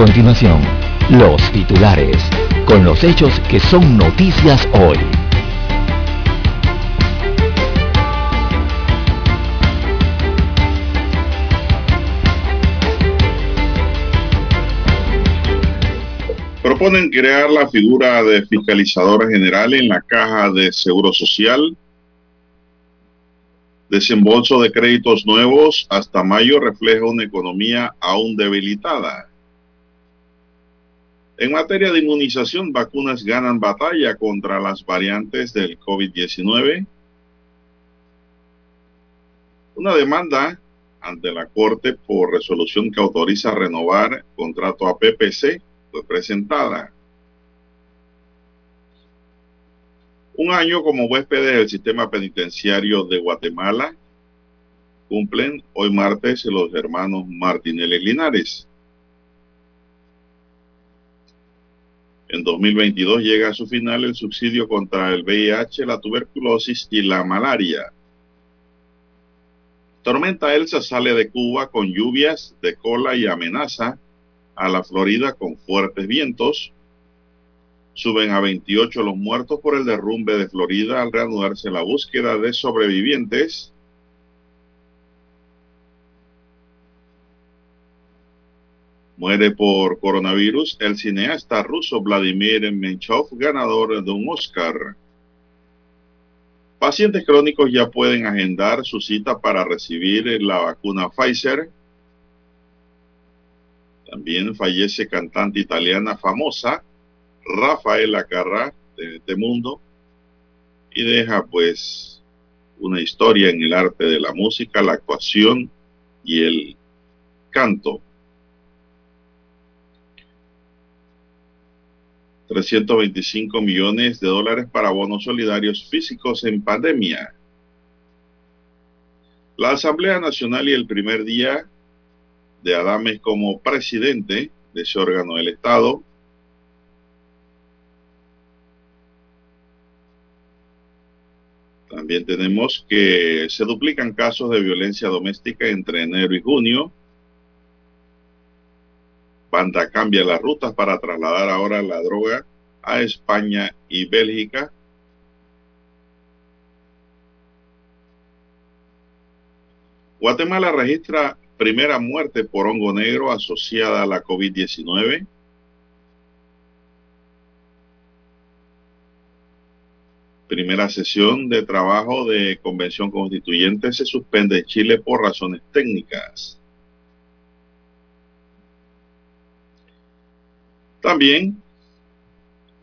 Continuación, los titulares, con los hechos que son noticias hoy. Proponen crear la figura de fiscalizadora general en la caja de seguro social. Desembolso de créditos nuevos hasta mayo refleja una economía aún debilitada. En materia de inmunización, vacunas ganan batalla contra las variantes del COVID-19. Una demanda ante la Corte por resolución que autoriza renovar contrato a PPC fue presentada. Un año como huéspedes del sistema penitenciario de Guatemala cumplen hoy martes los hermanos Martinelli Linares. En 2022 llega a su final el subsidio contra el VIH, la tuberculosis y la malaria. Tormenta Elsa sale de Cuba con lluvias de cola y amenaza a la Florida con fuertes vientos. Suben a 28 los muertos por el derrumbe de Florida al reanudarse la búsqueda de sobrevivientes. Muere por coronavirus el cineasta ruso Vladimir Menchov, ganador de un Oscar. Pacientes crónicos ya pueden agendar su cita para recibir la vacuna Pfizer. También fallece cantante italiana famosa, Rafaela Carrà, de este mundo, y deja pues una historia en el arte de la música, la actuación y el canto. 325 millones de dólares para bonos solidarios físicos en pandemia. La Asamblea Nacional y el primer día de Adames como presidente de ese órgano del Estado. También tenemos que se duplican casos de violencia doméstica entre enero y junio. Banda cambia las rutas para trasladar ahora la droga a España y Bélgica. Guatemala registra primera muerte por hongo negro asociada a la COVID-19. Primera sesión de trabajo de convención constituyente se suspende en Chile por razones técnicas. También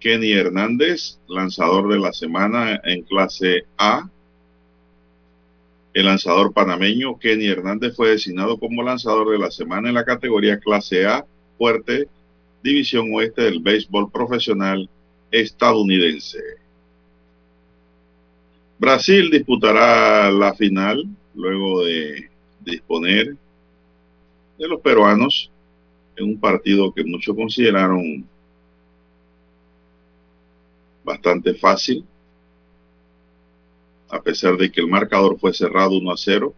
Kenny Hernández, lanzador de la semana en clase A, el lanzador panameño Kenny Hernández fue designado como lanzador de la semana en la categoría clase A fuerte, división oeste del béisbol profesional estadounidense. Brasil disputará la final luego de disponer de los peruanos en un partido que muchos consideraron bastante fácil a pesar de que el marcador fue cerrado 1 a 0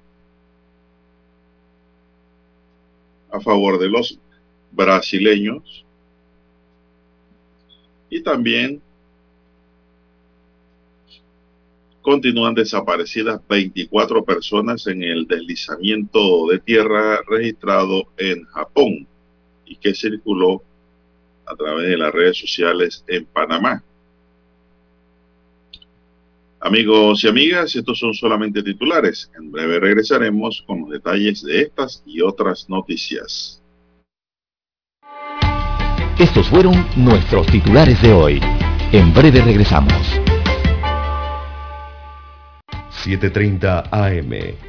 a favor de los brasileños. Y también continúan desaparecidas 24 personas en el deslizamiento de tierra registrado en Japón y que circuló a través de las redes sociales en Panamá. Amigos y amigas, estos son solamente titulares. En breve regresaremos con los detalles de estas y otras noticias. Estos fueron nuestros titulares de hoy. En breve regresamos. 7.30 AM.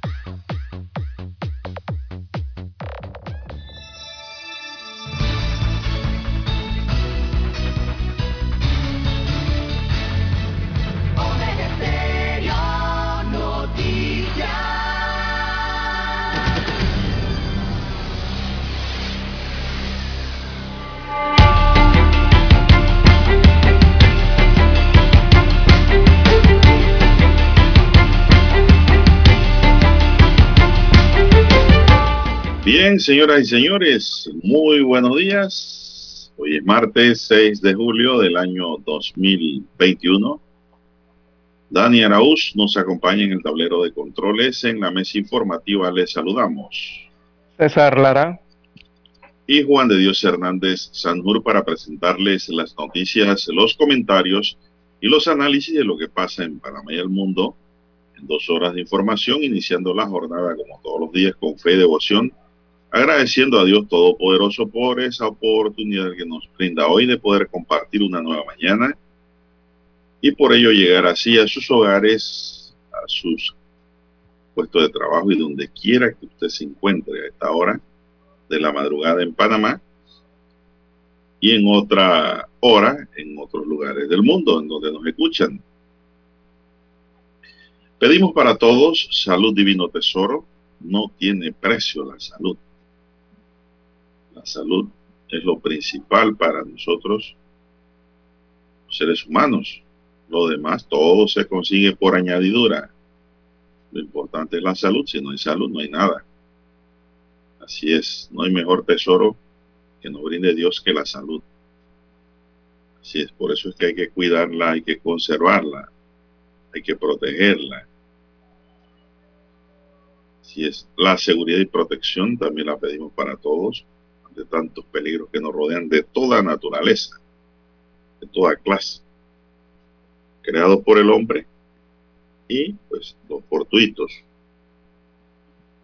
Bien, señoras y señores, muy buenos días. Hoy es martes 6 de julio del año 2021. Dani Araúz nos acompaña en el tablero de controles. En la mesa informativa les saludamos. César Lara. Y Juan de Dios Hernández Sanjur para presentarles las noticias, los comentarios y los análisis de lo que pasa en Panamá y el mundo en dos horas de información, iniciando la jornada como todos los días con fe y devoción agradeciendo a Dios Todopoderoso por esa oportunidad que nos brinda hoy de poder compartir una nueva mañana y por ello llegar así a sus hogares, a sus puestos de trabajo y donde quiera que usted se encuentre a esta hora de la madrugada en Panamá y en otra hora en otros lugares del mundo en donde nos escuchan. Pedimos para todos salud divino tesoro, no tiene precio la salud. La salud es lo principal para nosotros, seres humanos. Lo demás, todo se consigue por añadidura. Lo importante es la salud. Si no hay salud, no hay nada. Así es, no hay mejor tesoro que nos brinde Dios que la salud. Así es, por eso es que hay que cuidarla, hay que conservarla, hay que protegerla. Así es, la seguridad y protección también la pedimos para todos de tantos peligros que nos rodean de toda naturaleza, de toda clase, creados por el hombre y pues los fortuitos.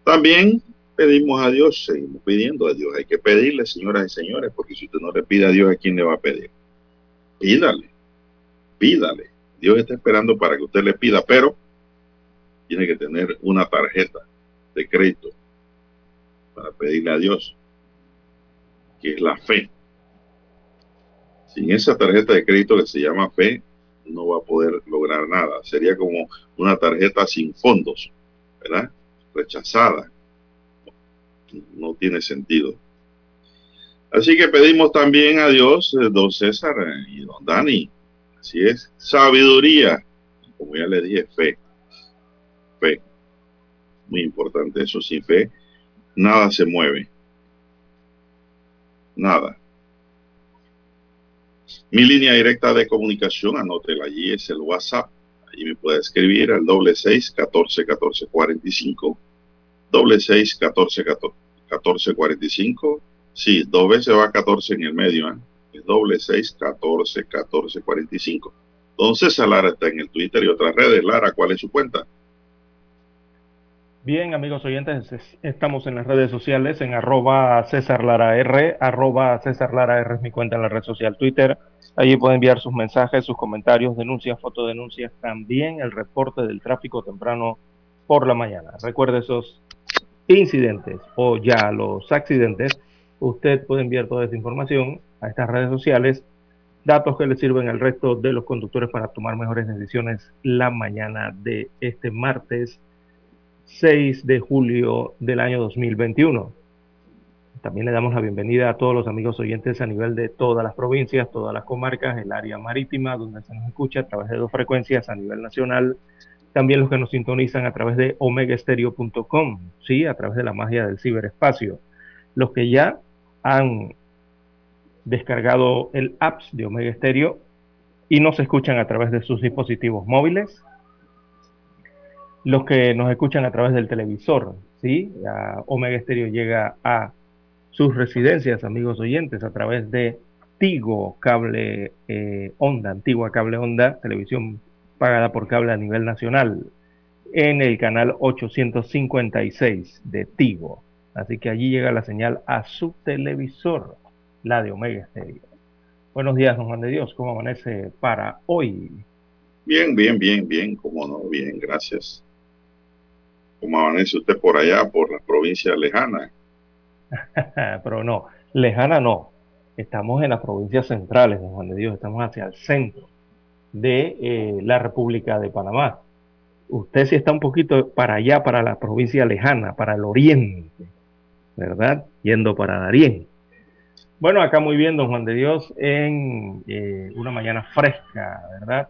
También pedimos a Dios, seguimos pidiendo a Dios. Hay que pedirle, señoras y señores, porque si usted no le pide a Dios, ¿a quién le va a pedir? Pídale, pídale. Dios está esperando para que usted le pida, pero tiene que tener una tarjeta de crédito para pedirle a Dios que es la fe. Sin esa tarjeta de crédito que se llama fe, no va a poder lograr nada. Sería como una tarjeta sin fondos, ¿verdad? Rechazada. No tiene sentido. Así que pedimos también a Dios, eh, don César y don Dani. Así es, sabiduría. Como ya le dije, fe. Fe. Muy importante eso. Sin fe, nada se mueve nada. Mi línea directa de comunicación, anótela allí, es el WhatsApp. Allí me puede escribir al doble seis catorce catorce cuarenta y cinco. Doble seis catorce catorce cuarenta y cinco. Sí, dos veces va catorce en el medio, ¿eh? Es doble seis catorce catorce cuarenta y cinco. Lara está en el Twitter y otras redes. Lara, ¿cuál es su cuenta? Bien, amigos oyentes, estamos en las redes sociales en arroba César Lara R, arroba César Lara R es mi cuenta en la red social Twitter. Allí pueden enviar sus mensajes, sus comentarios, denuncias, fotodenuncias, también el reporte del tráfico temprano por la mañana. Recuerde esos incidentes o ya los accidentes. Usted puede enviar toda esta información a estas redes sociales, datos que le sirven al resto de los conductores para tomar mejores decisiones la mañana de este martes 6 de julio del año 2021. También le damos la bienvenida a todos los amigos oyentes a nivel de todas las provincias, todas las comarcas, el área marítima, donde se nos escucha a través de dos frecuencias a nivel nacional. También los que nos sintonizan a través de omegaestereo.com, sí, a través de la magia del ciberespacio. Los que ya han descargado el apps de Omega Stereo y nos escuchan a través de sus dispositivos móviles, los que nos escuchan a través del televisor, ¿sí? Omega Estéreo llega a sus residencias, amigos oyentes, a través de Tigo Cable eh, Onda, Antigua Cable Onda, televisión pagada por cable a nivel nacional, en el canal 856 de Tigo. Así que allí llega la señal a su televisor, la de Omega Stereo. Buenos días, don Juan de Dios, ¿cómo amanece para hoy? Bien, bien, bien, bien, cómo no, bien, gracias. ¿Cómo amanece usted por allá, por la provincia lejana? Pero no, lejana no. Estamos en las provincias centrales, don Juan de Dios, estamos hacia el centro de eh, la República de Panamá. Usted sí está un poquito para allá, para la provincia lejana, para el oriente, ¿verdad? Yendo para Darién. Bueno, acá muy bien, don Juan de Dios, en eh, una mañana fresca, ¿verdad?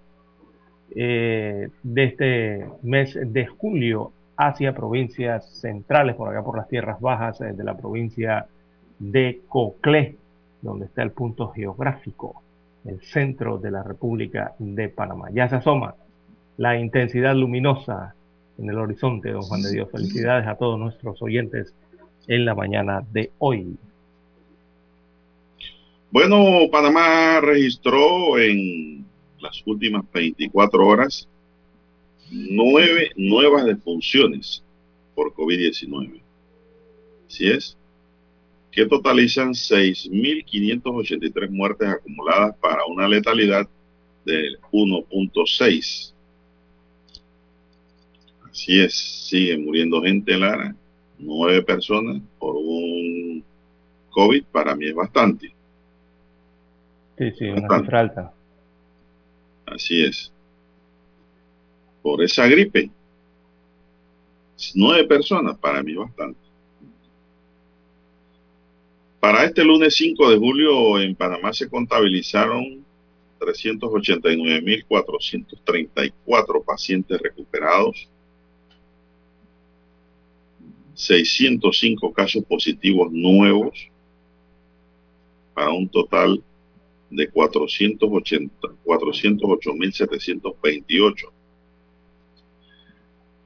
Eh, de este mes de julio hacia provincias centrales, por acá por las tierras bajas de la provincia de Coclé, donde está el punto geográfico, el centro de la República de Panamá. Ya se asoma la intensidad luminosa en el horizonte, don Juan de Dios. Felicidades a todos nuestros oyentes en la mañana de hoy. Bueno, Panamá registró en las últimas 24 horas nueve nuevas defunciones por COVID-19. Así es, que totalizan 6.583 muertes acumuladas para una letalidad del 1.6. Así es, sigue muriendo gente, Lara. Nueve personas por un COVID para mí es bastante. Sí, sí, una cifra alta. Así es. Por esa gripe. Nueve personas para mí bastante. Para este lunes 5 de julio en Panamá se contabilizaron 389.434 pacientes recuperados, 605 casos positivos nuevos, para un total de 408.728.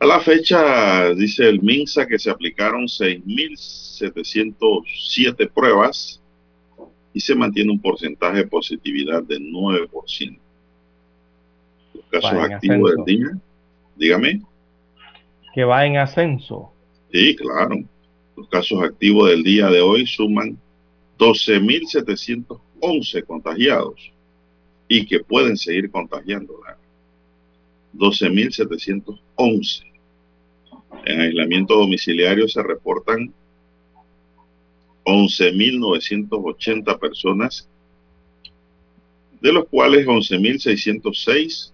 A la fecha, dice el MINSA que se aplicaron 6.707 pruebas y se mantiene un porcentaje de positividad de 9%. Los casos activos del día, dígame. Que va en ascenso. Sí, claro. Los casos activos del día de hoy suman 12.711 contagiados y que pueden seguir contagiando. 12.711. En aislamiento domiciliario se reportan 11.980 personas, de los cuales 11.606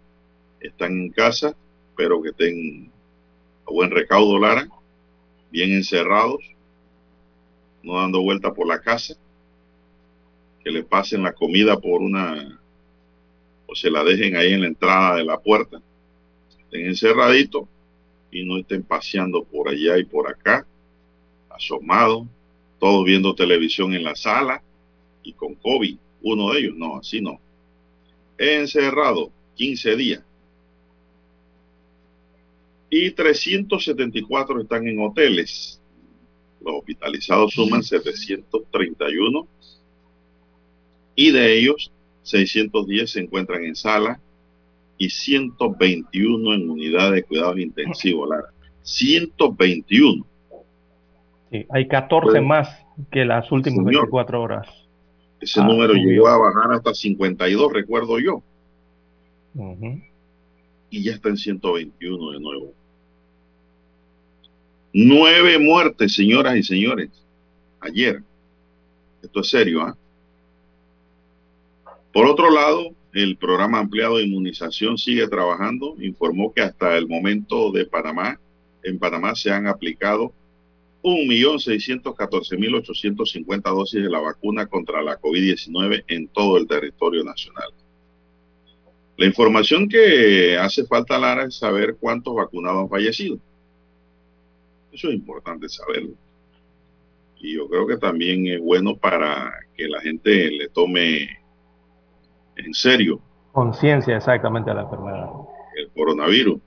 están en casa, pero que estén a buen recaudo, Lara, bien encerrados, no dando vuelta por la casa, que le pasen la comida por una, o se la dejen ahí en la entrada de la puerta, estén encerraditos y no estén paseando por allá y por acá, asomados, todos viendo televisión en la sala y con COVID. Uno de ellos, no, así no. Encerrado 15 días. Y 374 están en hoteles. Los hospitalizados suman 731 y de ellos 610 se encuentran en sala y 121 en unidades de cuidados intensivos, Lara. 121. Sí, hay 14 más que las últimas 24 horas. Ese número llegó a bajar hasta 52, recuerdo yo. Y ya está en 121 de nuevo. Nueve muertes, señoras y señores, ayer. Esto es serio, ¿ah? Por otro lado, el programa ampliado de inmunización sigue trabajando. Informó que hasta el momento de Panamá, en Panamá se han aplicado 1.614.850 dosis de la vacuna contra la COVID-19 en todo el territorio nacional. La información que hace falta, Lara, es saber cuántos vacunados han fallecido. Eso es importante saberlo. Y yo creo que también es bueno para que la gente le tome en serio. Conciencia exactamente a la enfermedad. El coronavirus.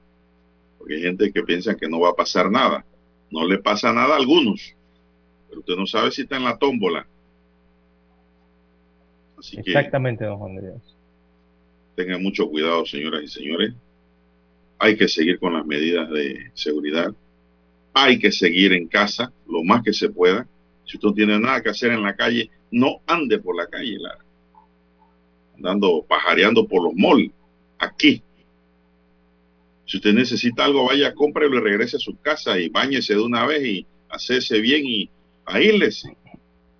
Porque hay gente que piensa que no va a pasar nada. No le pasa nada a algunos, pero usted no sabe si está en la tómbola. Así Exactamente, don Juan de Dios. Tengan mucho cuidado, señoras y señores. Hay que seguir con las medidas de seguridad. Hay que seguir en casa lo más que se pueda. Si usted no tiene nada que hacer en la calle, no ande por la calle, Lara. Andando, pajareando por los malls. Aquí, si usted necesita algo, vaya, cómprelo y regrese a su casa y bañese de una vez y hacerse bien y aílese.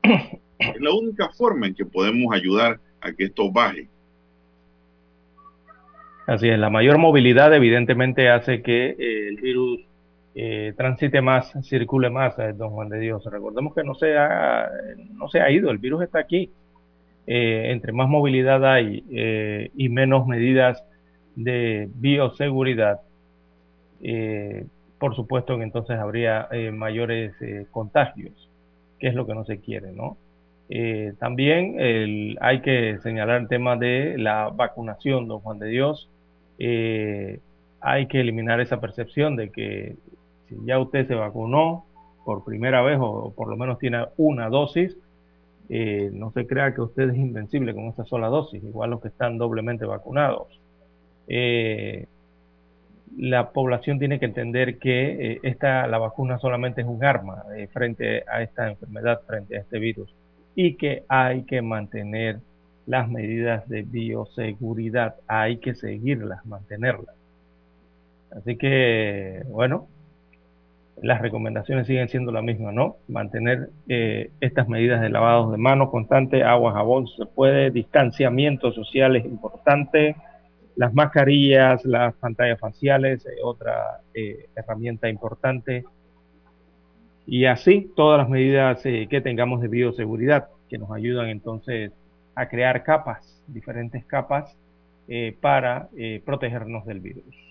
Es la única forma en que podemos ayudar a que esto baje. Así es, la mayor movilidad evidentemente hace que eh, el virus eh, transite más, circule más, eh, don Juan de Dios. Recordemos que no se ha, no se ha ido, el virus está aquí. Entre más movilidad hay y menos medidas de bioseguridad, eh, por supuesto que entonces habría eh, mayores eh, contagios, que es lo que no se quiere, ¿no? también hay que señalar el tema de la vacunación, don Juan de Dios. hay que eliminar esa percepción de que si ya usted se vacunó por primera vez o por lo menos tiene una dosis, no se crea que usted es invencible con esa sola dosis, igual los que están doblemente vacunados eh, la población tiene que entender que eh, esta, la vacuna solamente es un arma eh, frente a esta enfermedad, frente a este virus, y que hay que mantener las medidas de bioseguridad, hay que seguirlas, mantenerlas. Así que, bueno, las recomendaciones siguen siendo las mismas, ¿no? Mantener eh, estas medidas de lavado de manos constante, agua, jabón, se puede, distanciamiento social es importante, las mascarillas, las pantallas faciales, otra eh, herramienta importante. Y así todas las medidas eh, que tengamos de bioseguridad que nos ayudan entonces a crear capas, diferentes capas para protegernos del virus.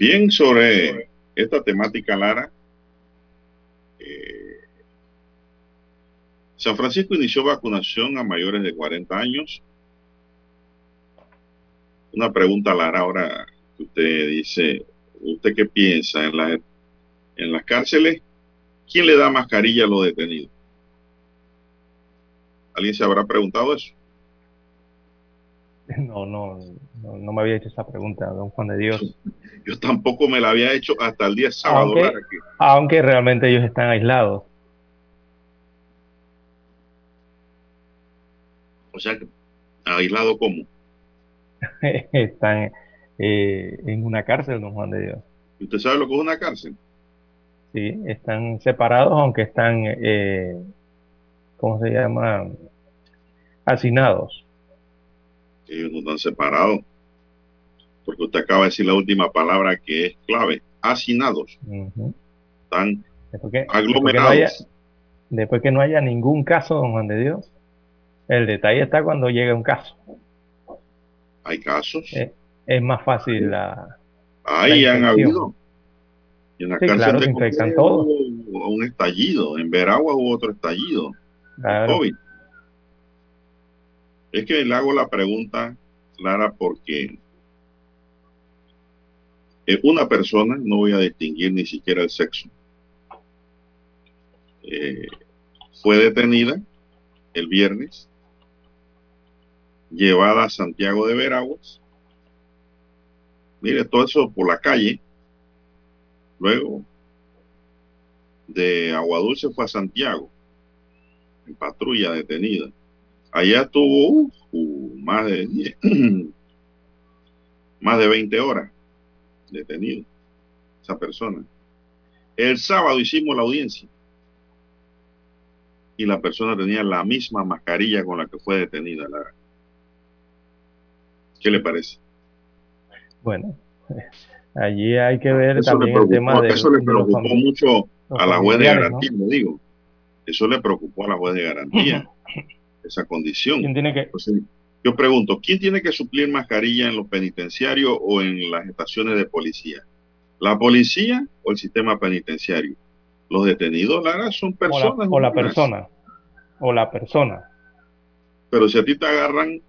Bien, sobre esta temática, Lara, eh, San Francisco inició vacunación a mayores de 40 años una pregunta, Lara, ahora que usted dice, ¿usted qué piensa en, la, en las cárceles? ¿Quién le da mascarilla a los detenidos? ¿Alguien se habrá preguntado eso? No, no, no, me había hecho esa pregunta, don Juan de Dios. Yo tampoco me la había hecho hasta el día sábado. Aunque, realmente ellos están aislados. O sea, ¿aislado cómo? están eh, en una cárcel, don Juan de Dios. ¿Usted sabe lo que es una cárcel? Sí, están separados, aunque están, eh, ¿cómo se llama? Hacinados. Ellos no están separados. Porque usted acaba de decir la última palabra que es clave. Hacinados. Están aglomerados. Después que, no haya, ningún caso, don Juan de Dios. El detalle está cuando llega un caso. Hay casos. Eh, es más fácil la. Ahí han habido. Y en la cárcel de todo. un estallido. En Veragua hubo otro estallido. COVID. Es que le hago la pregunta, Clara, porque una persona, no voy a distinguir ni siquiera el sexo, eh, fue detenida el viernes, llevada a Santiago de Veraguas. Mire, todo eso por la calle. Luego de Aguadulce fue a Santiago, en patrulla detenida. Allá tuvo más de más de 20 horas detenido esa persona. El sábado hicimos la audiencia y la persona tenía la misma mascarilla con la que fue detenida. ¿Qué le parece? Bueno, allí hay que ver también el tema de... Eso le preocupó mucho a la juez de garantía, digo. Eso le preocupó a la juez de garantía. esa condición. Yo pregunto, ¿quién tiene que suplir mascarilla en los penitenciarios o en las estaciones de policía? ¿La policía o el sistema penitenciario? Los detenidos, Lara, son personas. O la, persona. O la persona. Pero si a ti te agarran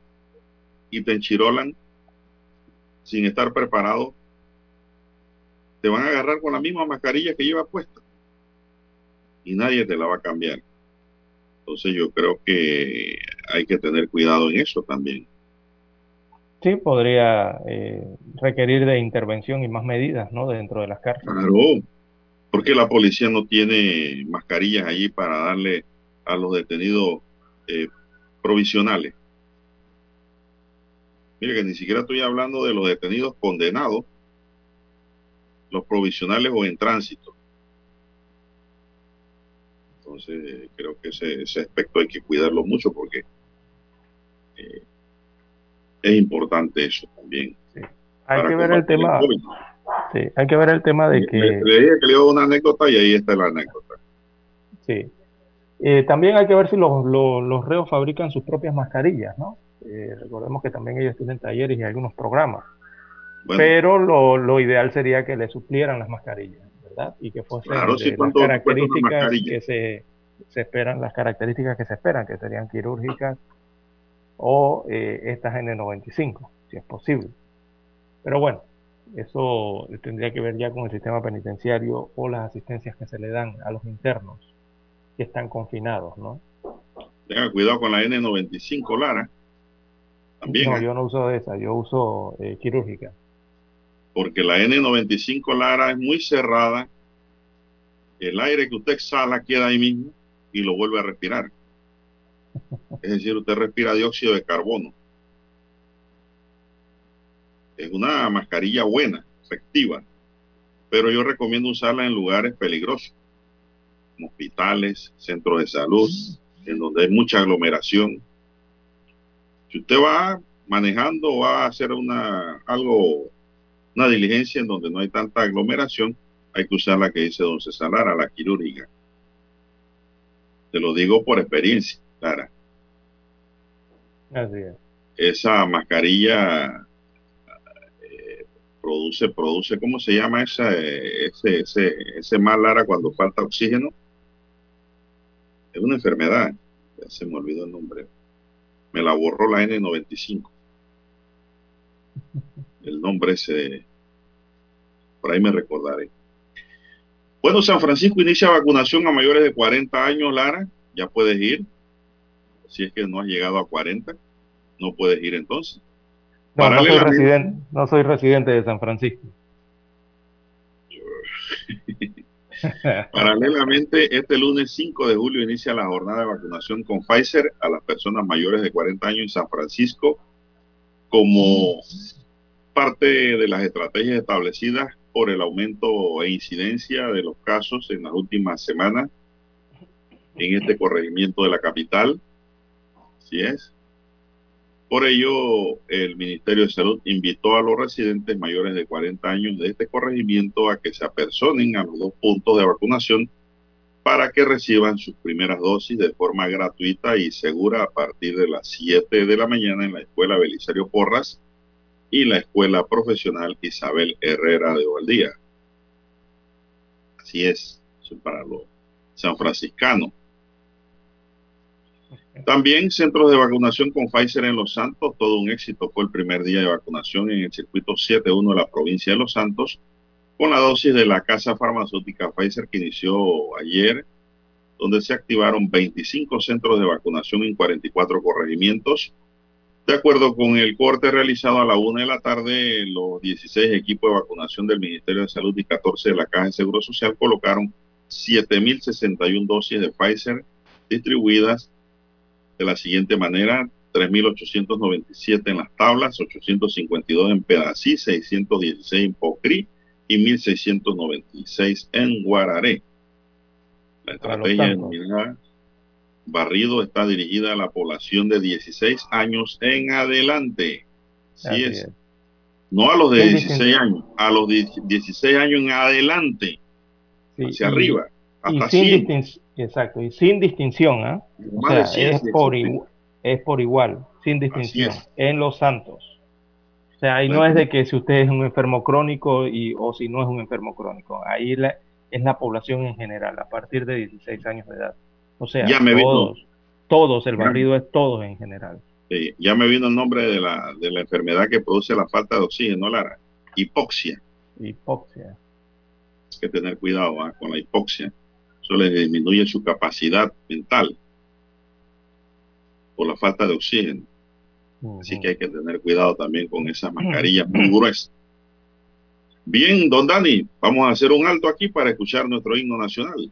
y te enchirolan sin estar preparado, te van a agarrar con la misma mascarilla que lleva puesta. Y nadie te la va a cambiar. Entonces yo creo que hay que tener cuidado en eso también. Sí, podría eh, requerir de intervención y más medidas, ¿no? Dentro de las cárceles. Claro, porque la policía no tiene mascarillas allí para darle a los detenidos eh, provisionales. Mire que ni siquiera estoy hablando de los detenidos condenados, los provisionales o en tránsito. Entonces, creo que ese, aspecto hay que cuidarlo mucho porque eh, es importante eso también. Hay que ver el tema. sí, hay que ver el tema de que. Le, dije que le dio una anécdota y ahí está la anécdota. Sí. Eh, también hay que ver si los, los, reos fabrican sus propias mascarillas, ¿no? Eh, recordemos que también ellos tienen talleres y algunos programas. Pero lo, lo, ideal sería que le suplieran las mascarillas. Y que fuesen las características que se, se, esperan, las características que se esperan, que serían quirúrgicas o eh, estas N95, si es posible. Pero bueno, eso tendría que ver ya con el sistema penitenciario o las asistencias que se le dan a los internos que están confinados, ¿no? Tenga cuidado con la N95, Lara. También, no, ¿eh? yo no uso esa, yo uso eh, quirúrgica porque la N95 Lara es muy cerrada, el aire que usted exhala queda ahí mismo y lo vuelve a respirar. Es decir, usted respira dióxido de carbono. Es una mascarilla buena, efectiva, pero yo recomiendo usarla en lugares peligrosos, como hospitales, centros de salud, en donde hay mucha aglomeración. Si usted va manejando, va a hacer una algo una diligencia en donde no hay tanta aglomeración, hay que usar la que dice don César Lara, la quirúrgica. Te lo digo por experiencia, Lara. Así es. Esa mascarilla eh, produce, produce, ¿cómo se llama esa, ese, ese, ese mal, Lara, cuando falta oxígeno? Es una enfermedad. Ya se me olvidó el nombre. Me la borró la N95 el nombre ese, por ahí me recordaré. Bueno, San Francisco inicia vacunación a mayores de 40 años, Lara, ya puedes ir. Si es que no has llegado a 40, no puedes ir entonces. No, no soy, residente, no soy residente de San Francisco. Paralelamente, este lunes 5 de julio inicia la jornada de vacunación con Pfizer a las personas mayores de 40 años en San Francisco como parte de las estrategias establecidas por el aumento e incidencia de los casos en las últimas semanas en este corregimiento de la capital. Así es. Por ello, el Ministerio de Salud invitó a los residentes mayores de 40 años de este corregimiento a que se apersonen a los dos puntos de vacunación para que reciban sus primeras dosis de forma gratuita y segura a partir de las 7 de la mañana en la Escuela Belisario Porras y la Escuela Profesional Isabel Herrera de Ovaldía. Así es, para los sanfranciscanos. También centros de vacunación con Pfizer en Los Santos, todo un éxito fue el primer día de vacunación en el circuito 7.1 de la provincia de Los Santos, con la dosis de la casa farmacéutica Pfizer que inició ayer, donde se activaron 25 centros de vacunación en 44 corregimientos. De acuerdo con el corte realizado a la una de la tarde, los 16 equipos de vacunación del Ministerio de Salud y 14 de la Caja de Seguro Social colocaron 7.061 dosis de Pfizer distribuidas de la siguiente manera, 3.897 en las tablas, 852 en Pedací, 616 en Pocri y 1.696 en Guararé. La estrategia Barrido está dirigida a la población de 16 años en adelante. Sí es. No a los de 16 años, a los de 16 años en adelante. hacia arriba. Hasta Exacto, y sin distinción. O sea, es, por es por igual, sin distinción, en los santos. O sea, ahí no es de que si usted es un enfermo crónico y, o si no es un enfermo crónico, ahí es la población en general, a partir de 16 años de edad. O sea, todos, todos, el barrido es todos en general. ya me vino el nombre de la, de la enfermedad que produce la falta de oxígeno, Lara. Hipoxia. Hipoxia. Hay que tener cuidado ¿ah? con la hipoxia eso le disminuye su capacidad mental por la falta de oxígeno. Así que hay que tener cuidado también con esas mascarillas muy gruesas. Bien, don Dani, vamos a hacer un alto aquí para escuchar nuestro himno nacional.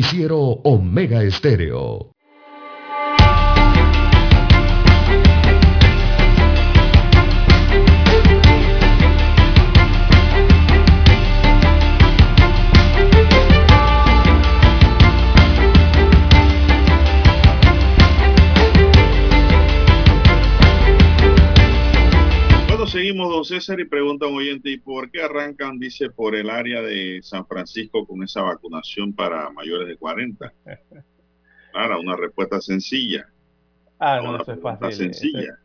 Noticiero Omega Estéreo. seguimos, don César, y ¿y por qué arrancan, dice, por el área de San Francisco con esa vacunación para mayores de 40? Claro, una respuesta sencilla. Ah, no, eso es fácil. Sencilla.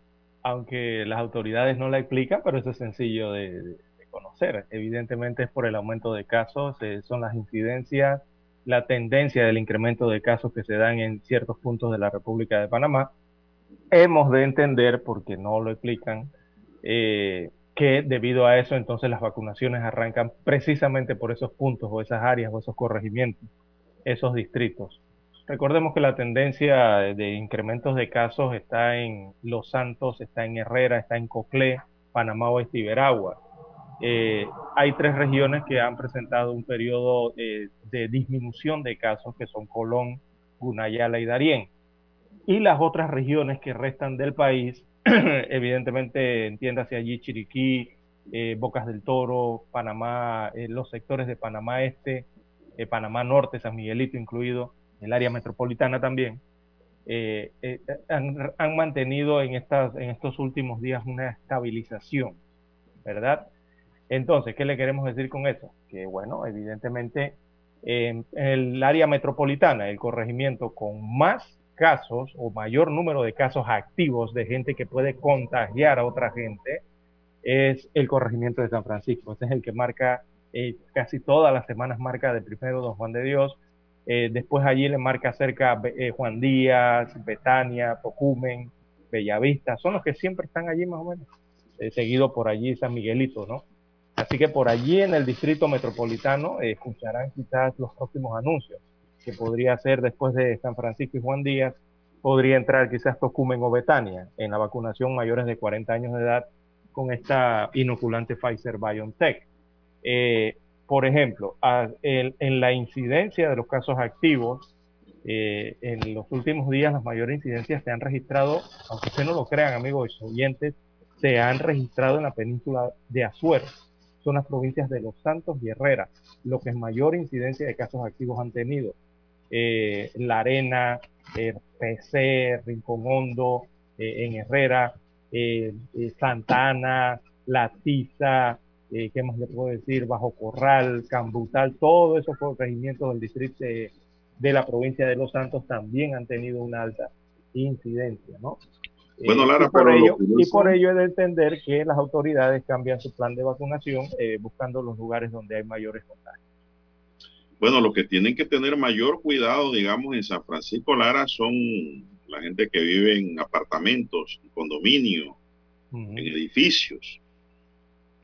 aunque las autoridades no la explican, pero eso es sencillo de, conocer. Evidentemente es por el aumento de casos, eh, son las incidencias, la tendencia del incremento de casos que se dan en ciertos puntos de la República de Panamá. Hemos de entender, porque no lo explican, eh, que debido a eso entonces las vacunaciones arrancan precisamente por esos puntos o esas áreas o esos corregimientos, esos distritos. Recordemos que la tendencia de incrementos de casos está en Los Santos, está en Herrera, está en Coclé, Panamá Oeste y Veragua. Eh, hay tres regiones que han presentado un periodo eh, de disminución de casos, que son Colón, Gunayala y Darién. Y las otras regiones que restan del país evidentemente entiéndase allí Chiriquí, eh, Bocas del Toro, Panamá, eh, los sectores de Panamá Este, eh, Panamá Norte, San Miguelito incluido, el área metropolitana también, han, mantenido en, estas, en estos últimos días una estabilización, ¿verdad? Entonces, ¿qué le queremos decir con eso? Que bueno, evidentemente en el área metropolitana, el corregimiento con más casos o mayor número de casos activos de gente que puede contagiar a otra gente es el corregimiento de San Francisco. Ese es el que marca eh, casi todas las semanas, marca de primero Don Juan de Dios. Eh, después allí le marca cerca eh, Juan Díaz, Betania, Tocumen, Bellavista. Son los que siempre están allí más o menos. seguido por allí San Miguelito, ¿no? Así que por allí en el distrito metropolitano escucharán quizás los próximos anuncios que podría ser después de San Francisco y Juan Díaz, podría entrar quizás Tocumen o Betania en la vacunación mayores de 40 años de edad con esta inoculante Pfizer BioNTech. Eh, por ejemplo, en la incidencia de los casos activos, eh, en los últimos días las mayores incidencias se han registrado, aunque ustedes no lo crean, amigos oyentes, se han registrado en la península de Azuero. Son las provincias de Los Santos y Herrera, lo que es mayor incidencia de casos activos han tenido. Eh, La Arena, eh, PC, Rincón Hondo, eh, en Herrera, Santana, La Tiza, ¿qué más le puedo decir? Bajo Corral, Cambutal, todos esos regimientos del distrito de, la provincia de Los Santos también han tenido una alta incidencia, ¿no? Bueno, Lara, y, por ello, y por ello es de entender que las autoridades cambian su plan de vacunación buscando los lugares donde hay mayores contagios. Bueno, los que tienen que tener mayor cuidado, digamos, en San Francisco Lara son la gente que vive en apartamentos, en condominios, en edificios.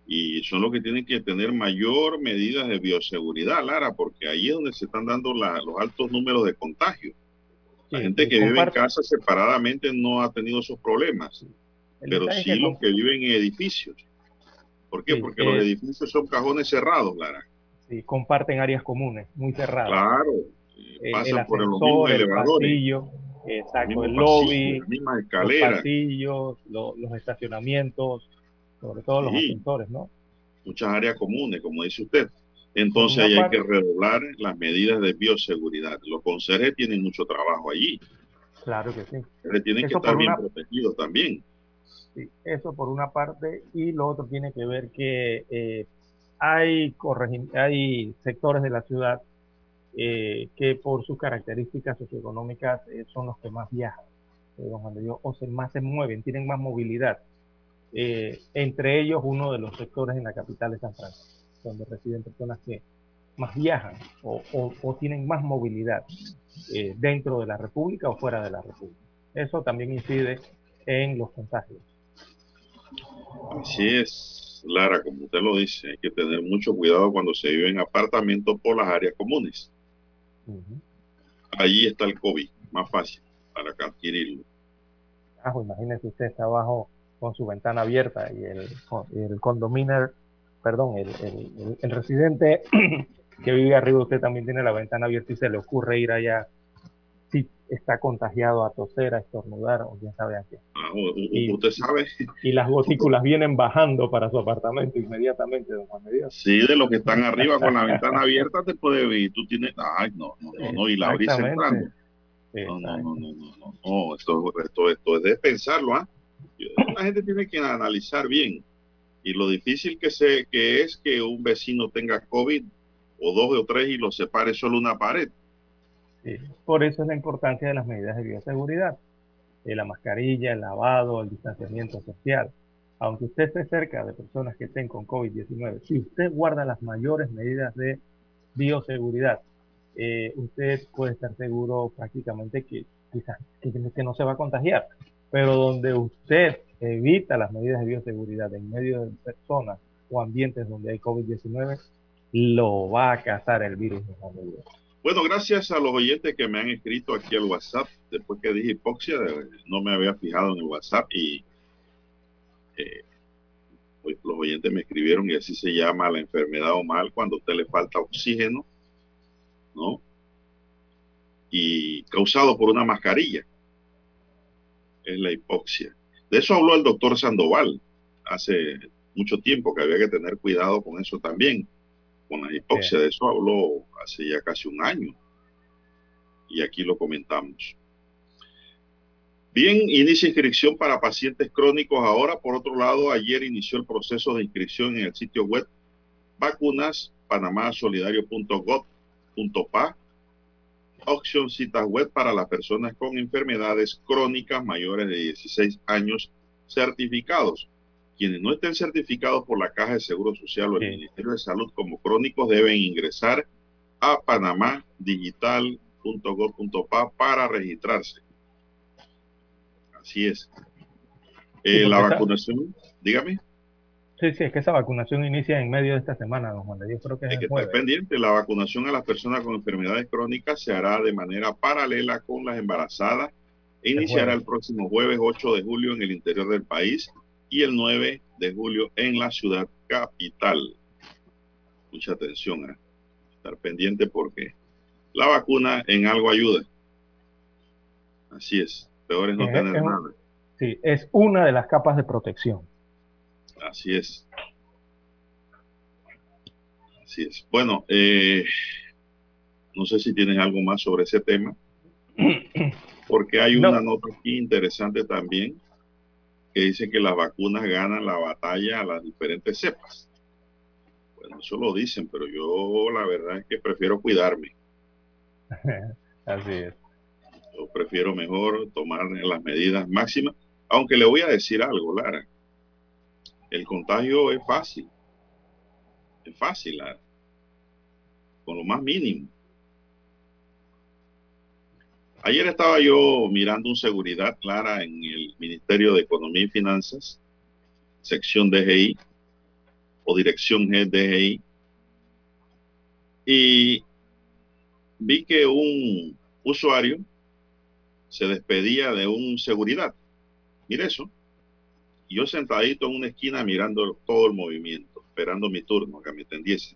Y son los que tienen que tener mayor medidas de bioseguridad, Lara, porque ahí es donde se están dando los altos números de contagio. La gente que vive en casa separadamente no ha tenido esos problemas, pero sí los que viven en edificios. ¿Por qué? Porque los edificios son cajones cerrados, Lara comparten áreas comunes, muy cerradas. Claro, eh, pasan por los mismos el Pasillo, exacto, el, lobby, los pasillos, los estacionamientos, sobre todo los ascensores, ¿no? Muchas áreas comunes, como dice usted. Entonces ahí hay que redoblar las medidas de bioseguridad. Los conserjes tienen mucho trabajo allí. Claro que sí. tienen que estar bien protegidos también. Sí, eso por una parte. Y lo otro tiene que ver que eh, hay, hay sectores de la ciudad eh, que por sus características socioeconómicas eh, son los que más viajan, eh, o se, más se mueven, tienen más movilidad. entre ellos uno de los sectores en la capital de San Francisco, donde residen personas que más viajan o, o tienen más movilidad dentro de la República o fuera de la República. Eso también incide en los contagios. Así es. Lara, como usted lo dice, hay que tener mucho cuidado cuando se vive en apartamentos por las áreas comunes. Allí está el COVID, más fácil para adquirirlo. Ah, pues imagínese usted está abajo con su ventana abierta y el, el condominio, perdón, el, el, residente que vive arriba, usted también tiene la ventana abierta y se le ocurre ir allá, está contagiado a toser, a estornudar o quién sabe a qué. Ah, y, usted sabe. Y las gotículas vienen bajando para su apartamento inmediatamente, don Juan de Sí, de los que están arriba con la ventana abierta te puede ver. Tú tienes, ay, no, no, no, no y la brisa entrando. No, no, no, no, no, no, esto, esto, esto es de pensarlo, ¿ah? La gente tiene que analizar bien. Y lo difícil que, se, que es que un vecino tenga COVID o dos o tres y lo separe solo una pared. Por eso es la importancia de las medidas de bioseguridad. Eh, la mascarilla, el lavado, el distanciamiento social. Aunque usted esté cerca de personas que estén con COVID-19, si usted guarda las mayores medidas de bioseguridad, eh, usted puede estar seguro prácticamente que quizás que, no se va a contagiar. Pero donde usted evita las medidas de bioseguridad en medio de personas o ambientes donde hay COVID-19, lo va a cazar el virus. Bueno, gracias a los oyentes que me han escrito aquí al WhatsApp, después que dije hipoxia, no me había fijado en el WhatsApp y eh, los oyentes me escribieron y así se llama la enfermedad o mal cuando a usted le falta oxígeno, ¿no? Y causado por una mascarilla. Es la hipoxia. De eso habló el doctor Sandoval hace mucho tiempo, que había que tener cuidado con eso también con la hipoxia. De eso habló hace ya casi un año. Y aquí lo comentamos. Bien, inicia inscripción para pacientes crónicos ahora. Por otro lado, ayer inició el proceso de inscripción en el sitio web vacunas panamásolidario.gov.pa. Opción citas web para las personas con enfermedades crónicas mayores de 16 años certificados. Quienes no estén certificados por la Caja de Seguro Social o el Ministerio de Salud como crónicos deben ingresar a panamadigital.gov.pa para registrarse. Así es. Eh, la vacunación, dígame. Sí, sí, es que esa vacunación inicia en medio de esta semana, don Juan. Yo creo que Hay que estar pendiente. La vacunación a las personas con enfermedades crónicas se hará de manera paralela con las embarazadas e iniciará el próximo jueves 8 de julio en el interior del país y el 9 de julio en la ciudad capital. Mucha atención a estar pendiente porque la vacuna en algo ayuda. Así es, peor es no tener nada. Sí, es una de las capas de protección. Así es. Así es. Bueno, eh, no sé si tienes algo más sobre ese tema, porque hay una nota aquí interesante también que dice que las vacunas ganan la batalla a las diferentes cepas. Bueno, eso lo dicen, pero yo la verdad es que prefiero cuidarme. Así es. Yo prefiero mejor tomar las medidas máximas, aunque le voy a decir algo, Lara. El contagio es fácil. Es fácil, Lara. Con lo más mínimo. Ayer estaba yo mirando un seguridad clara en el Ministerio de Economía y Finanzas, sección DGI o dirección DGI, y vi que un usuario se despedía de un seguridad. Mire eso. yo sentadito en una esquina mirando todo el movimiento, esperando mi turno, que me atendiese.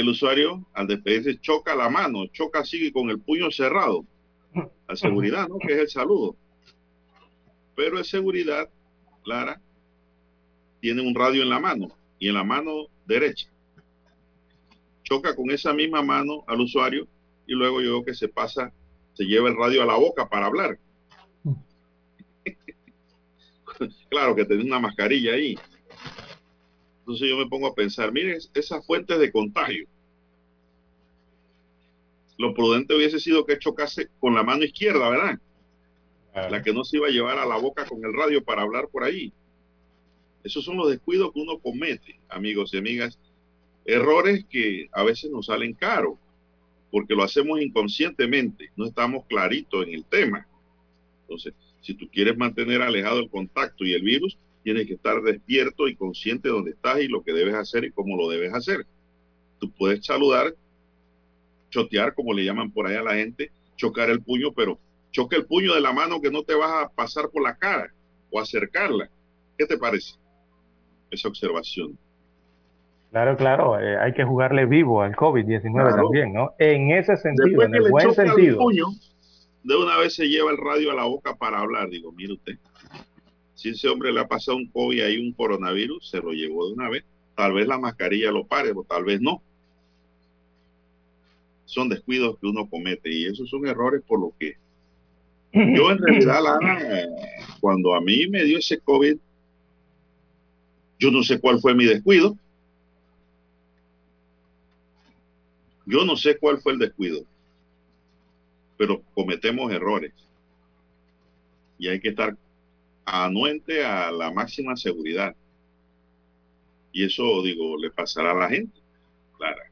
El usuario al despedirse choca la mano, choca así con el puño cerrado. La seguridad, ¿no? Que es el saludo. Pero el seguridad, Clara, tiene un radio en la mano y en la mano derecha. Choca con esa misma mano al usuario y luego yo veo que se pasa, se lleva el radio a la boca para hablar. claro que tiene una mascarilla ahí. Entonces yo me pongo a pensar, miren, esas fuentes de contagio. Lo prudente hubiese sido que chocase con la mano izquierda, ¿verdad? La que no se iba a llevar a la boca con el radio para hablar por ahí. Esos son los descuidos que uno comete, amigos y amigas. Errores que a veces nos salen caros, porque lo hacemos inconscientemente, no estamos claritos en el tema. Entonces, si tú quieres mantener alejado el contacto y el virus, tienes que estar despierto y consciente de dónde estás y lo que debes hacer y cómo lo debes hacer. Tú puedes saludar, chotear, como le llaman por ahí a la gente, chocar el puño, pero choque el puño de la mano que no te vas a pasar por la cara o acercarla. ¿Qué te parece esa observación? Claro, claro, eh, hay que jugarle vivo al COVID-19 también, ¿no? En ese sentido, en el buen sentido. de una vez se lleva el radio a la boca para hablar. Digo, mire usted, si ese hombre le ha pasado un COVID ahí, un coronavirus, se lo llevó de una vez. Tal vez la mascarilla lo pare, o tal vez no. Son descuidos que uno comete y esos son errores por lo que yo en realidad, cuando a mí me dio ese COVID, yo no sé cuál fue mi descuido. Yo no sé cuál fue el descuido, pero cometemos errores. Y hay que estar anuente a la máxima seguridad. Y eso, digo, le pasará a la gente. Claro.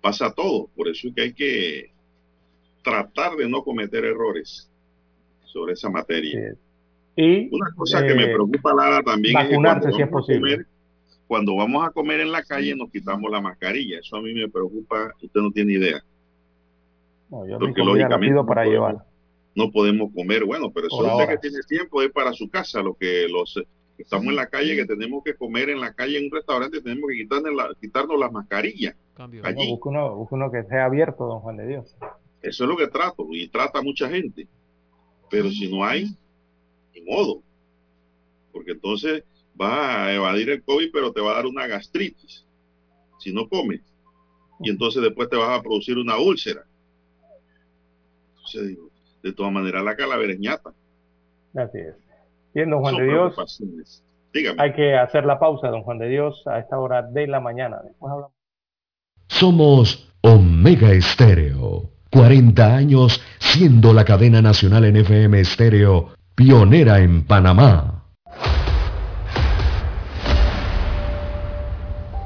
Pasa todo. Por eso es que hay que tratar de no cometer errores sobre esa materia. Y una cosa que me preocupa, Lara, también es cuando, si es posible. cuando vamos a comer en la calle nos quitamos la mascarilla. Eso a mí me preocupa, usted no tiene idea. Porque lógicamente para no, llevar. Podemos, no podemos comer, bueno, pero eso usted que tiene tiempo es para su casa. Lo que los estamos en la calle, que tenemos que comer en la calle en un restaurante, tenemos que quitarnos, la, quitarnos las mascarillas. Allí. busca, uno, busca uno que sea abierto, don Juan de Dios. Eso es lo que trato y trata mucha gente. Pero si no hay, ni modo. Porque entonces vas a evadir el COVID, pero te va a dar una gastritis si no comes. Y entonces después te vas a producir una úlcera. Entonces digo, de todas maneras la calavera es ñata. Así es. Bien, don Juan de Dios. Dígame. Hay que hacer la pausa, don Juan de Dios, a esta hora de la mañana. Después hablamos. Somos Omega Estéreo. 40 años siendo la cadena nacional en FM estéreo, pionera en Panamá.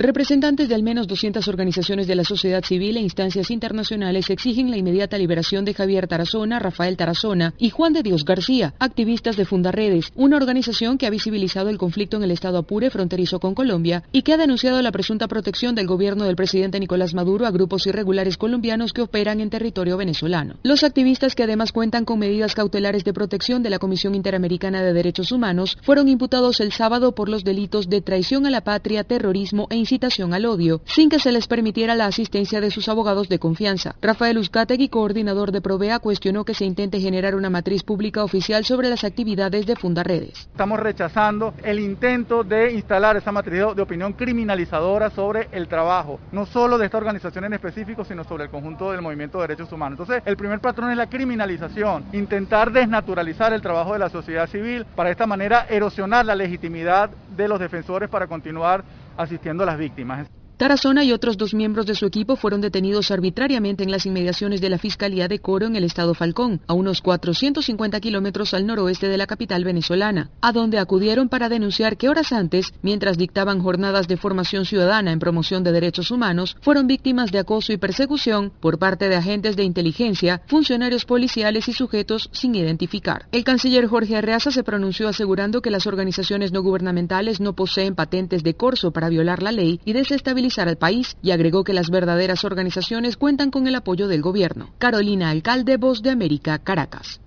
Representantes de al menos 200 organizaciones de la sociedad civil e instancias internacionales exigen la inmediata liberación de Javier Tarazona, Rafael Tarazona y Juan de Dios García, activistas de Fundaredes, una organización que ha visibilizado el conflicto en el estado Apure fronterizo con Colombia y que ha denunciado la presunta protección del gobierno del presidente Nicolás Maduro a grupos irregulares colombianos que operan en territorio venezolano. Los activistas que además cuentan con medidas cautelares de protección de la Comisión Interamericana de Derechos Humanos fueron imputados el sábado por los delitos de traición a la patria, terrorismo e incitación al odio, sin que se les permitiera la asistencia de sus abogados de confianza. Rafael Uzcategui, coordinador de Provea, cuestionó que se intente generar una matriz pública oficial sobre las actividades de Fundaredes. Estamos rechazando el intento de instalar esa matriz de opinión criminalizadora sobre el trabajo, no solo de esta organización en específico, sino sobre el conjunto del movimiento de derechos humanos. Entonces, el primer patrón es la criminalización, intentar desnaturalizar el trabajo de la sociedad civil para de esta manera erosionar la legitimidad de los defensores para continuar asistiendo a las víctimas. Tarazona y otros dos miembros de su equipo fueron detenidos arbitrariamente en las inmediaciones de la Fiscalía de Coro en el estado Falcón, a unos 450 kilómetros al noroeste de la capital venezolana, a donde acudieron para denunciar que horas antes, mientras dictaban jornadas de formación ciudadana en promoción de derechos humanos, fueron víctimas de acoso y persecución por parte de agentes de inteligencia, funcionarios policiales y sujetos sin identificar. El canciller Jorge Arreaza se pronunció asegurando que las organizaciones no gubernamentales no poseen patentes de corso para violar la ley y desestabilizar al país y agregó que las verdaderas organizaciones cuentan con el apoyo del gobierno. Carolina Alcalde, Voz de América, Caracas.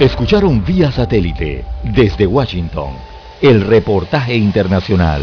Escucharon vía satélite desde Washington el reportaje internacional.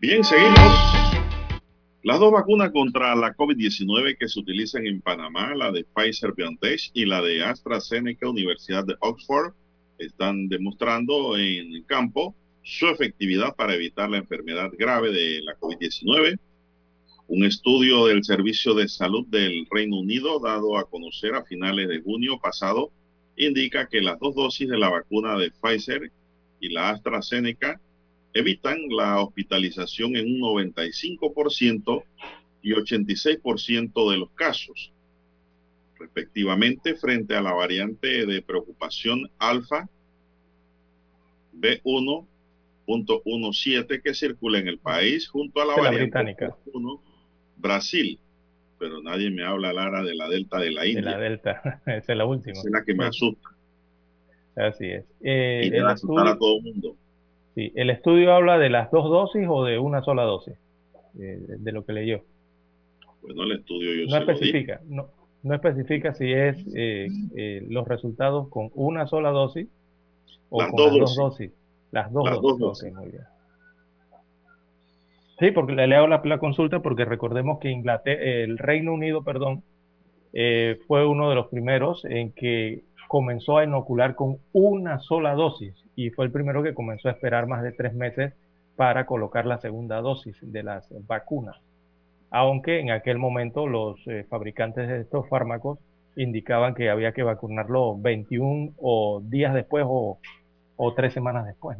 Bien, seguimos. Las dos vacunas contra la COVID-19 que se utilizan en Panamá, la de Pfizer BioNTech y la de AstraZeneca Universidad de Oxford, están demostrando en campo su efectividad para evitar la enfermedad grave de la COVID-19. Un estudio del Servicio de Salud del Reino Unido dado a conocer a finales de junio pasado indica que las dos dosis de la vacuna de Pfizer y la AstraZeneca evitan la hospitalización en un 95% y 86% de los casos, respectivamente, frente a la variante de preocupación alfa B1.17 que circula en el país junto a la variante británica. 1, Brasil. Pero nadie me habla, Lara, de la delta de la India. De la delta, esa es la última. Esa es la que me asusta. Así es. Eh, y el, debe asustar estudio, a todo el mundo. Sí, el estudio habla de las dos dosis o de una sola dosis, eh, de lo que leyó. Bueno, el estudio yo No especifica, no, no especifica si es eh, eh, los resultados con una sola dosis o Las con dos las dos dosis. dosis. Las dos Las dosis. dos dosis. ok, muy bien. Sí, porque le leo la, la consulta porque recordemos que Inglaterra, el Reino Unido, perdón, eh, fue uno de los primeros en que comenzó a inocular con una sola dosis y fue el primero que comenzó a esperar más de tres meses para colocar la segunda dosis de las vacunas. Aunque en aquel momento los eh, fabricantes de estos fármacos indicaban que había que vacunarlo 21 o días después o, o tres semanas después.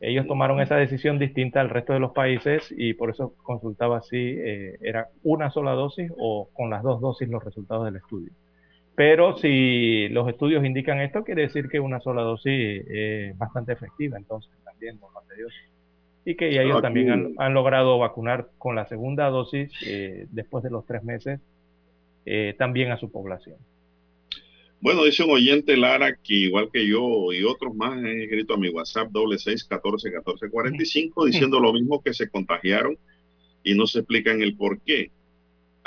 Ellos tomaron esa decisión distinta al resto de los países y por eso consultaba si eh, era una sola dosis o con las dos dosis los resultados del estudio. Pero si los estudios indican esto, quiere decir que una sola dosis es bastante efectiva, entonces también, Juan de Dios. Y que ellos Aquí- también han, han logrado vacunar con la segunda dosis eh, después de los tres meses eh, también a su población. Bueno, dice un oyente, Lara, que igual que yo y otros más han escrito a mi WhatsApp doble seis catorce catorce cuarenta y cinco diciendo lo mismo que se contagiaron y no se explican el por qué.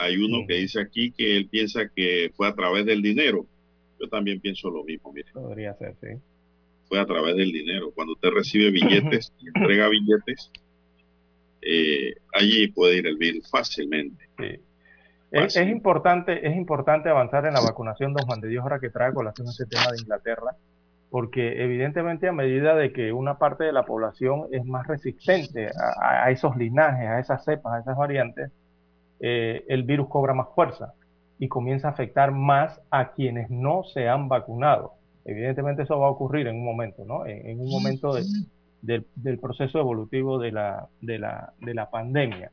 Hay uno que dice aquí que él piensa que fue a través del dinero. Yo también pienso lo mismo, mire, Podría ser, sí. fue a través del dinero. Cuando usted recibe billetes y entrega billetes, eh, allí puede ir el virus fácilmente. Sí. Es, es importante, es importante avanzar en la vacunación, don Juan de Dios, ahora que trae colación ese tema de Inglaterra, porque evidentemente a medida de que una parte de la población es más resistente a, a esos linajes, a esas cepas, a esas variantes, eh, el virus cobra más fuerza y comienza a afectar más a quienes no se han vacunado. Evidentemente eso va a ocurrir en un momento, ¿no? En, en un momento de- del, del proceso evolutivo de la, de la, de la pandemia.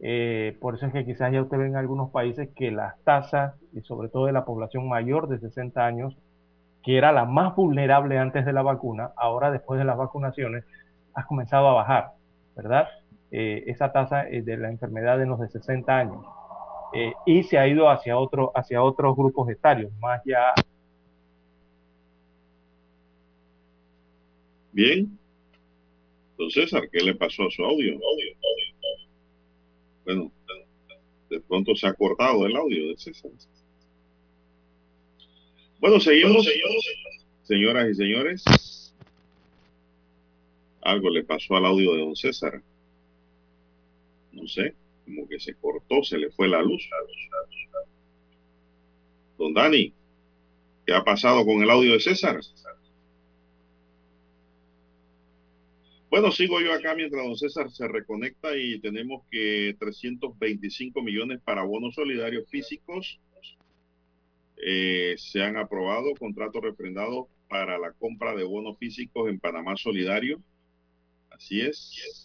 Eh, por eso es que quizás ya usted ve en algunos países que las tasas, y sobre todo de la población mayor de 60 años, que era la más vulnerable antes de la vacuna, ahora después de las vacunaciones ha comenzado a bajar, ¿verdad? Eh, esa tasa eh, de la enfermedad en los de 60 años. Eh, y se ha ido hacia, otro, hacia otros grupos etarios, más ya Bien. Don César, ¿qué le pasó a su audio? Bueno, de pronto se ha cortado el audio de César. Bueno, seguimos, señoras y señores. Algo le pasó al audio de don César. No sé, como que se cortó, se le fue la luz. Don Dani, ¿qué ha pasado con el audio de César? Bueno, sigo yo acá mientras don César se reconecta y tenemos que 325 millones para bonos solidarios físicos. Eh, se han aprobado contratos refrendados para la compra de bonos físicos en Panamá Solidario. Así es.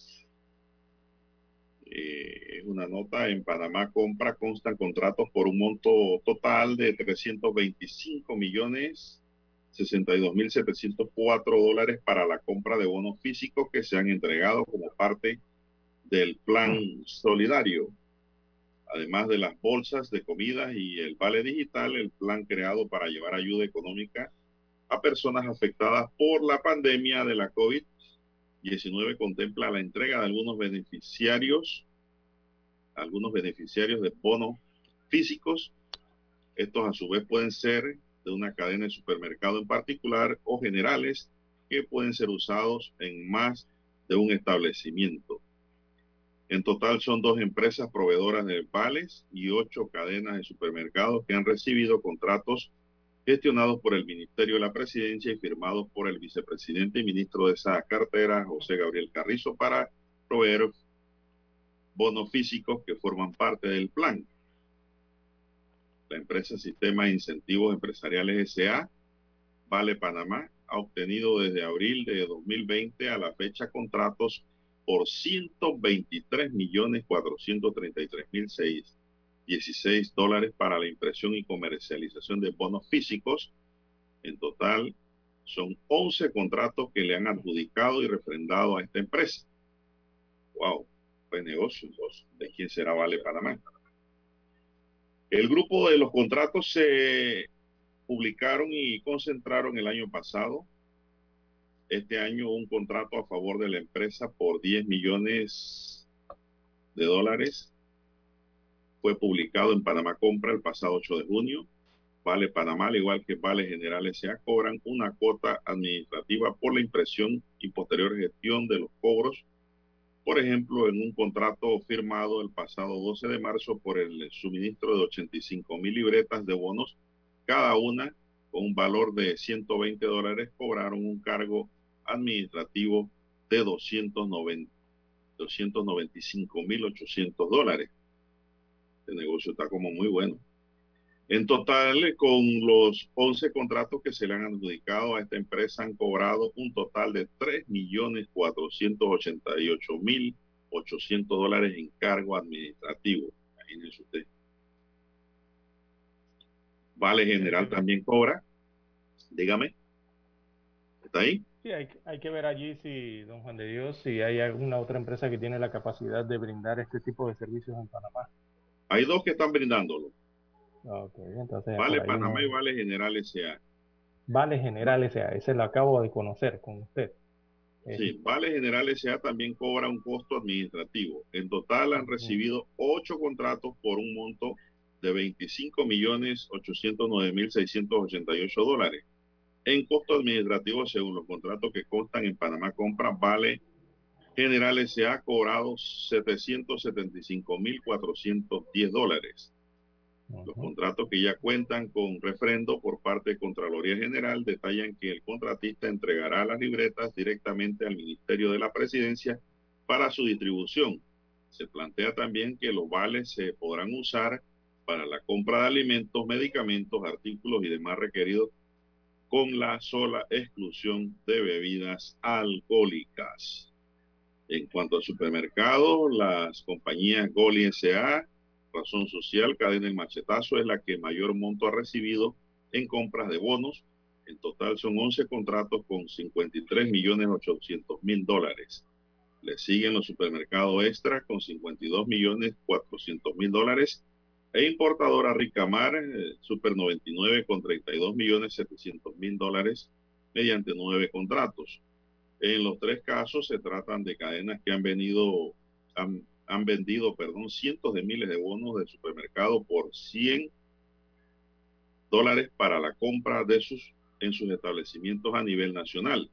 Eh, es una nota, en Panamá compra constan contratos por un monto total de 325 millones 62.704 dólares para la compra de bonos físicos que se han entregado como parte del plan solidario. Además de las bolsas de comida y el vale digital, el plan creado para llevar ayuda económica a personas afectadas por la pandemia de la COVID-19 contempla la entrega de algunos beneficiarios, algunos beneficiarios de bonos físicos. Estos a su vez pueden ser de una cadena de supermercado en particular o generales que pueden ser usados en más de un establecimiento. En total son dos empresas proveedoras de vales y ocho cadenas de supermercados que han recibido contratos gestionados por el Ministerio de la Presidencia y firmados por el vicepresidente y ministro de esa cartera, José Gabriel Carrizo, para proveer bonos físicos que forman parte del plan. La empresa Sistema de Incentivos Empresariales SA, Vale Panamá, ha obtenido desde abril de 2020 a la fecha contratos por 123 millones 433 mil 16 dólares para la impresión y comercialización de bonos físicos. En total, son 11 contratos que le han adjudicado y refrendado a esta empresa. ¡Wow! Pues negocio. ¿De quién será Vale Panamá? El grupo de los contratos se publicaron y concentraron el año pasado. Este año un contrato a favor de la empresa por 10 millones de dólares fue publicado en Panamá Compra el pasado 8 de junio. Vale Panamá, al igual que Vale General S.A., cobran una cuota administrativa por la impresión y posterior gestión de los cobros. Por ejemplo, en un contrato firmado el pasado 12 de marzo por el suministro de 85 mil libretas de bonos, cada una con un valor de 120 dólares, cobraron un cargo administrativo de 290, 295 mil 800 dólares el negocio está como muy bueno. En total, con los 11 contratos que se le han adjudicado a esta empresa, han cobrado un total de 3.488.800 dólares en cargo administrativo. Imagínense usted. Vale General también cobra. Dígame. ¿Está ahí? Sí, hay, hay, que ver allí si, don Juan de Dios, si hay alguna otra empresa que tiene la capacidad de brindar este tipo de servicios en Panamá. Hay dos que están brindándolo. vale Panamá y Vale General S.A. Vale General S.A. Ese lo acabo de conocer con usted. Sí, Vale General S.A. también cobra un costo administrativo. En total han recibido ocho contratos por un monto de 25 millones 809 mil 688 dólares. En costo administrativo, según los contratos que constan en Panamá Compra, Vale General se ha cobrado 775.410 dólares. Los contratos que ya cuentan con refrendo por parte de Contraloría General detallan que el contratista entregará las libretas directamente al Ministerio de la Presidencia para su distribución. Se plantea también que los vales se podrán usar para la compra de alimentos, medicamentos, artículos y demás requeridos con la sola exclusión de bebidas alcohólicas. En cuanto al supermercado, las compañías Goli S.A., Razón Social, Cadena El Machetazo es la que mayor monto ha recibido en compras de bonos. En total son 11 contratos con 53 millones 800 mil dólares. Le siguen los supermercados Extra con 52 millones 400 mil dólares e importadora Ricamar eh, Super 99 con 32 millones 700 mil dólares mediante nueve contratos. En los tres casos se tratan de cadenas que han venido, han, vendido, perdón, cientos de miles de bonos de supermercado por 100 dólares para la compra de sus en sus establecimientos a nivel nacional.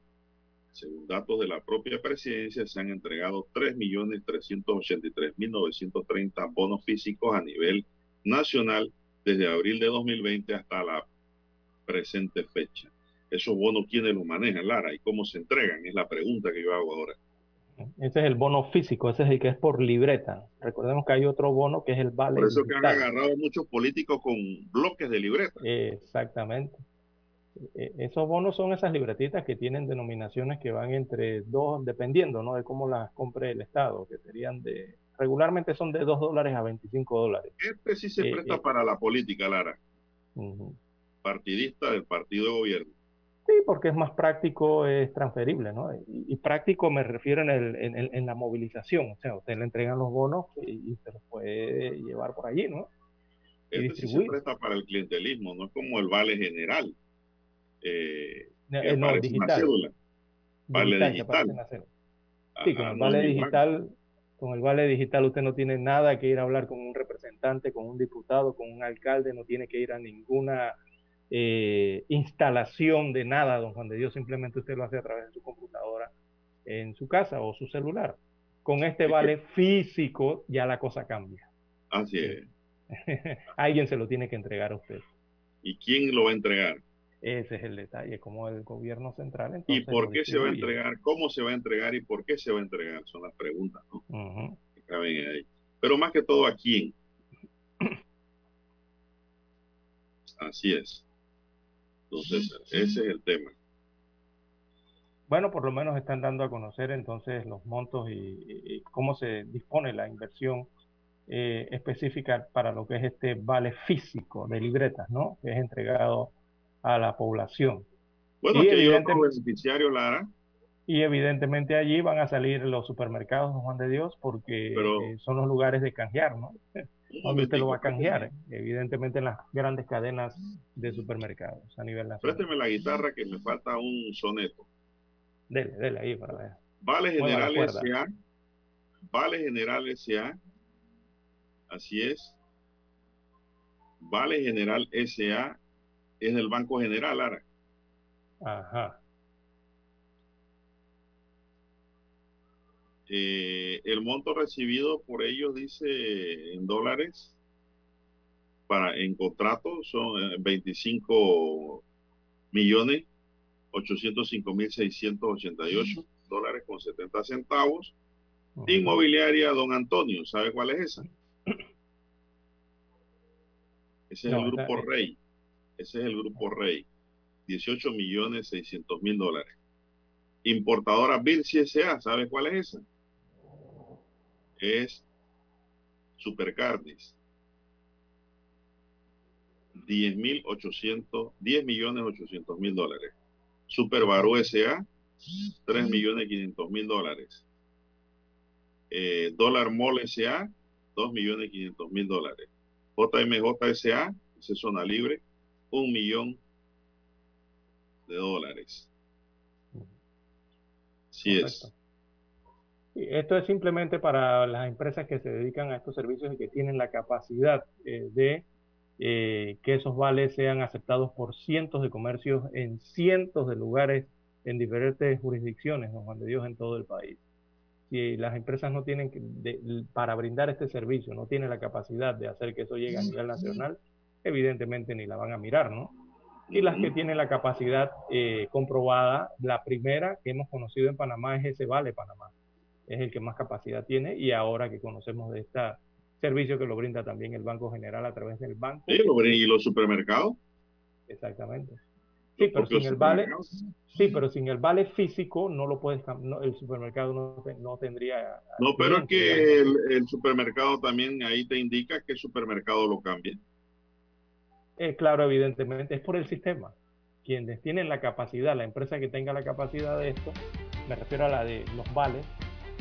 Según datos de la propia presidencia, se han entregado 3.383.930 bonos físicos a nivel nacional desde abril de 2020 hasta la presente fecha esos bonos quiénes los manejan, Lara, y cómo se entregan, es la pregunta que yo hago ahora. Ese es el bono físico, ese es el que es por libreta. Recordemos que hay otro bono que es el vale. Por eso que han agarrado muchos políticos con bloques de libreta. exactamente. E, esos bonos son esas libretitas que tienen denominaciones que van entre dos, dependiendo ¿no? de cómo las compre el Estado, que serían de, regularmente son de 2 dólares a 25 dólares. Este sí se eh, presta eh. para la política, Lara. Partidista del partido de gobierno. Sí, porque es más práctico, es transferible, ¿no? Y, práctico me refiero en, el, en, la movilización, o sea, usted le entregan los bonos y, se los puede llevar por allí, ¿no? Y este se presta para el clientelismo, no es como el vale general. Eh, eh no, digital. Vale digital. sí, con el vale digital, con el vale digital usted no tiene nada que ir a hablar con un representante, con un diputado, con un alcalde, no tiene que ir a ninguna eh, instalación de nada, don Juan de Dios, simplemente usted lo hace a través de su computadora en su casa o su celular. Con este vale físico ya la cosa cambia. Así es. Alguien se lo tiene que entregar a usted. ¿Y quién lo va a entregar? Ese es el detalle, como el gobierno central. ¿Y por qué se va a entregar? ¿Cómo se va a entregar y por qué se va a entregar? Son las preguntas, ¿no? ahí. Pero más que todo, ¿a quién? Así es. Entonces, ese es el tema. Bueno, por lo menos están dando a conocer entonces los montos y, cómo se dispone la inversión eh, específica para lo que es este vale físico de libretas, ¿no? Que es entregado a la población. Bueno, y que otro beneficiario, Lara. Y evidentemente allí van a salir los supermercados, Juan de Dios, porque eh, son los lugares de canjear, ¿no? Donde usted lo va a canjear, evidentemente en las grandes cadenas de supermercados a nivel nacional. Présteme la guitarra que me falta un soneto. Dele, dele ahí para ver. Vale General S.A. Vale General S.A. Así es. Vale General S.A. es del Banco General, Ara. Ajá. Eh, el monto recibido por ellos dice en dólares para en contrato son 25 eh, millones 805.688 dólares con 70 centavos. Inmobiliaria Don Antonio, ¿sabe cuál es esa? Ese es el grupo Rey. Ese es el grupo Rey. 18 millones 600 mil dólares. Importadora Birsi S.A., ¿sabe cuál es esa? Es Supercarnes. 10 mil 800, 10 millones 800 mil dólares. Superbaru SA, 3 millones 500 mil dólares. Eh, dólar Mall SA, 2 millones 500 mil dólares. JMJ SA, es zona libre, 1 millón de dólares. Sí es. Esto es simplemente para las empresas que se dedican a estos servicios y que tienen la capacidad eh, de eh, que esos vales sean aceptados por cientos de comercios en cientos de lugares en diferentes jurisdicciones, don Juan de Dios, en todo el país. Si las empresas no tienen, que, para brindar este servicio, no tienen la capacidad de hacer que eso llegue a nivel nacional, evidentemente ni la van a mirar, ¿no? Y las que tienen la capacidad eh, comprobada, la primera que hemos conocido en Panamá es ese Vale Panamá. Es el que más capacidad tiene y ahora que conocemos de esta servicio que lo brinda también el Banco General a través del banco. ¿Y los supermercados? Exactamente. Sí, pero sin el vale, sí, pero sin el vale físico no lo puedes, el supermercado no, no tendría. No, pero es que el, supermercado también ahí te indica que el supermercado lo cambie. Eh, claro, evidentemente, es por el sistema. Quienes tienen la capacidad, la empresa que tenga la capacidad de esto, me refiero a la de los vales,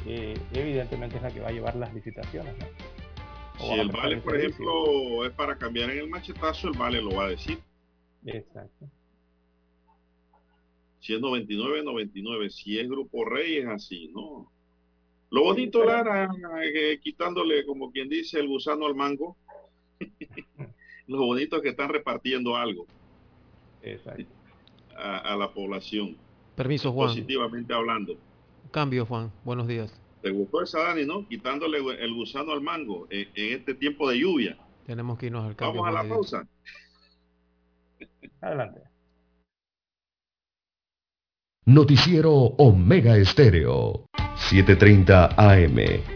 eh, evidentemente es la que va a llevar las licitaciones. ¿no? Si el vale, por ejemplo, es para cambiar en el machetazo, el vale lo va a decir. Exacto. Si es 99, 99. Si es Grupo Rey, es así, ¿no? Lo bonito, Lara, eh, quitándole, como quien dice, el gusano al mango. Lo bonito es que están repartiendo algo. Exacto. A, la población. Permiso, Juan. Positivamente hablando. Cambio, Juan. Buenos días. ¿Te gustó esa, Dani, no? Quitándole el gusano al mango en, este tiempo de lluvia. Tenemos que irnos al cambio. Vamos a la pausa. Adelante. Noticiero Omega Estéreo. 7:30 AM.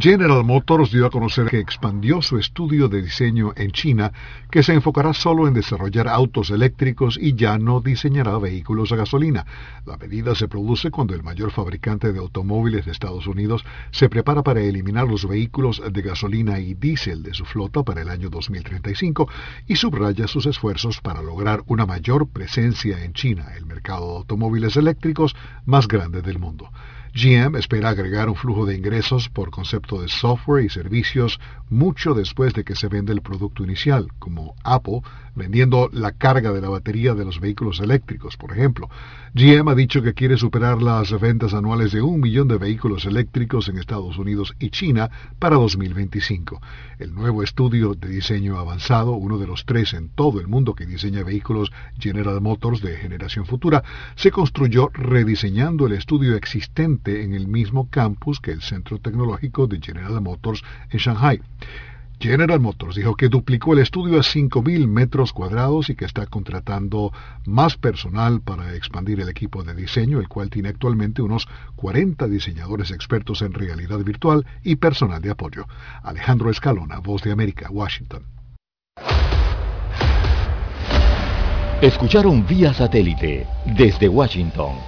General Motors dio a conocer que expandió su estudio de diseño en China, que se enfocará solo en desarrollar autos eléctricos y ya no diseñará vehículos a gasolina. La medida se produce cuando el mayor fabricante de automóviles de Estados Unidos se prepara para eliminar los vehículos de gasolina y diésel de su flota para el año 2035 y subraya sus esfuerzos para lograr una mayor presencia en China, el mercado de automóviles eléctricos más grande del mundo. GM espera agregar un flujo de ingresos por concepto de software y servicios mucho después de que se vende el producto inicial, como Apple vendiendo la carga de la batería de los vehículos eléctricos, por ejemplo. GM ha dicho que quiere superar las ventas anuales de un millón de vehículos eléctricos en Estados Unidos y China para 2025. El nuevo estudio de diseño avanzado, uno de los tres en todo el mundo que diseña vehículos General Motors de generación futura, se construyó rediseñando el estudio existente en el mismo campus que el Centro Tecnológico de General Motors en Shanghai. General Motors dijo que duplicó el estudio a 5.000 metros cuadrados y que está contratando más personal para expandir el equipo de diseño, el cual tiene actualmente unos 40 diseñadores expertos en realidad virtual y personal de apoyo. Alejandro Escalona, Voz de América, Washington. Escucharon vía satélite desde Washington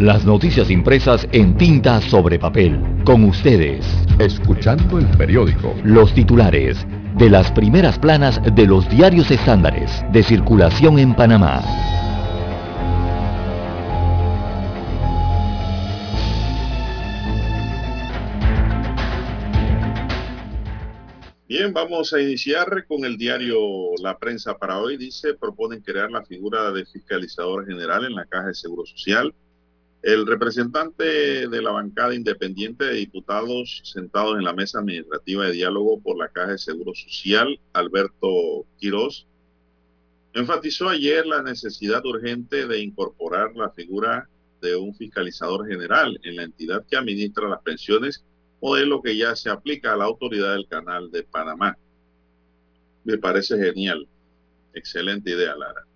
Las noticias impresas en tinta sobre papel. Con ustedes. Escuchando el periódico. Los titulares de las primeras planas de los diarios estándares de circulación en Panamá. Bien, vamos a iniciar con el diario La Prensa para hoy. Dice, proponen crear la figura de fiscalizador general en la Caja de Seguro Social el representante de la bancada independiente de diputados sentados en la mesa administrativa de diálogo por la Caja de Seguro Social, Alberto Quirós, enfatizó ayer la necesidad urgente de incorporar la figura de un fiscalizador general en la entidad que administra las pensiones, modelo que ya se aplica a la autoridad del Canal de Panamá. Me parece genial. Excelente idea, Lara.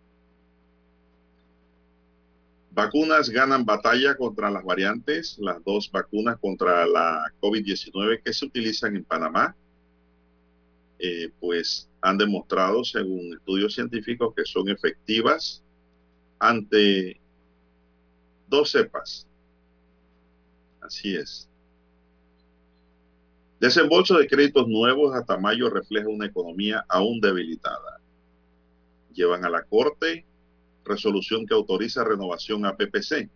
Vacunas ganan batalla contra las variantes, las dos vacunas contra la COVID-19 que se utilizan en Panamá, eh, pues han demostrado, según estudios científicos, que son efectivas ante dos cepas. Así es. Desembolso de créditos nuevos hasta mayo refleja una economía aún debilitada. Llevan a la Corte resolución que autoriza renovación a PPC.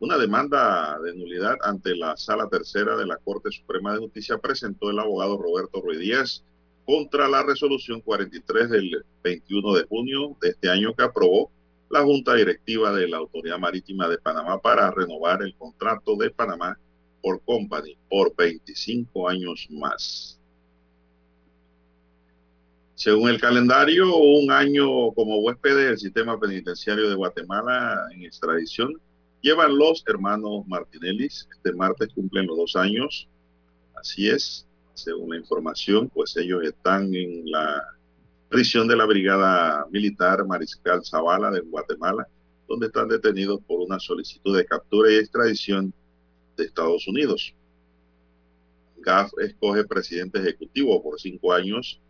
Una demanda de nulidad ante la Sala Tercera de la Corte Suprema de Justicia presentó el abogado Roberto Ruiz Díaz contra la resolución 43 del 21 de junio de este año que aprobó la Junta Directiva de la Autoridad Marítima de Panamá para renovar el contrato de Panamá por Company por 25 años más. Según el calendario, un año como huésped del sistema penitenciario de Guatemala en extradición llevan los hermanos Martinellis. Este martes cumplen los dos años. Así es, según la información, pues ellos están en la prisión de la Brigada Militar Mariscal Zavala de Guatemala, donde están detenidos por una solicitud de captura y extradición de Estados Unidos. GAF escoge presidente ejecutivo por cinco años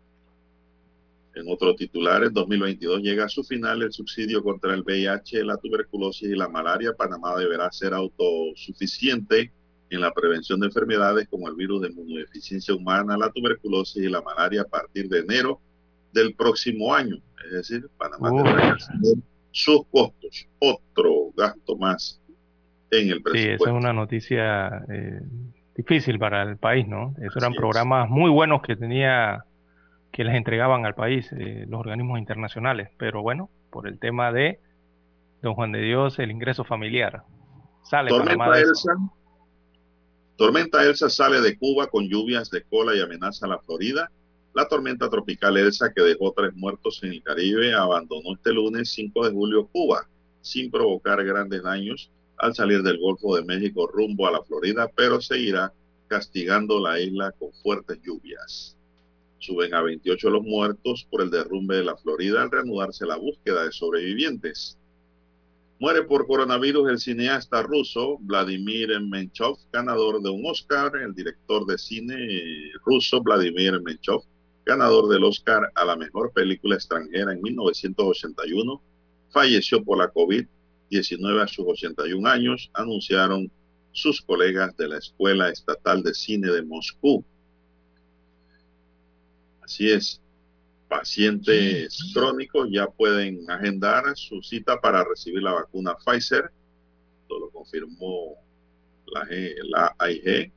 en otro titular, en 2022 llega a su final el subsidio contra el VIH, la tuberculosis y la malaria. Panamá deberá ser autosuficiente en la prevención de enfermedades como el virus de inmunodeficiencia humana, la tuberculosis y la malaria a partir de enero del próximo año. Es decir, Panamá deberá tener sus costos, otro gasto más en el presupuesto. Sí, esa es una noticia eh, difícil para el país, ¿no? Esos eran programas muy buenos que tenía que les entregaban al país eh, los organismos internacionales. Pero bueno, por el tema de Don Juan de Dios, el ingreso familiar. Sale Tormenta Elsa. Tormenta Elsa sale de Cuba con lluvias de cola y amenaza a la Florida. La tormenta tropical Elsa, que dejó tres muertos en el Caribe, abandonó este lunes 5 de julio Cuba sin provocar grandes daños al salir del Golfo de México rumbo a la Florida, pero seguirá castigando la isla con fuertes lluvias. Suben a 28 los muertos por el derrumbe de la Florida al reanudarse la búsqueda de sobrevivientes. Muere por coronavirus el cineasta ruso Vladimir Menchov, ganador de un Oscar, el director de cine ruso Vladimir Menchov, ganador del Oscar a la mejor película extranjera en 1981, falleció por la COVID-19 a sus 81 años, anunciaron sus colegas de la Escuela Estatal de Cine de Moscú. Así es, pacientes crónicos ya pueden agendar su cita para recibir la vacuna Pfizer. Esto lo confirmó la, la AIG,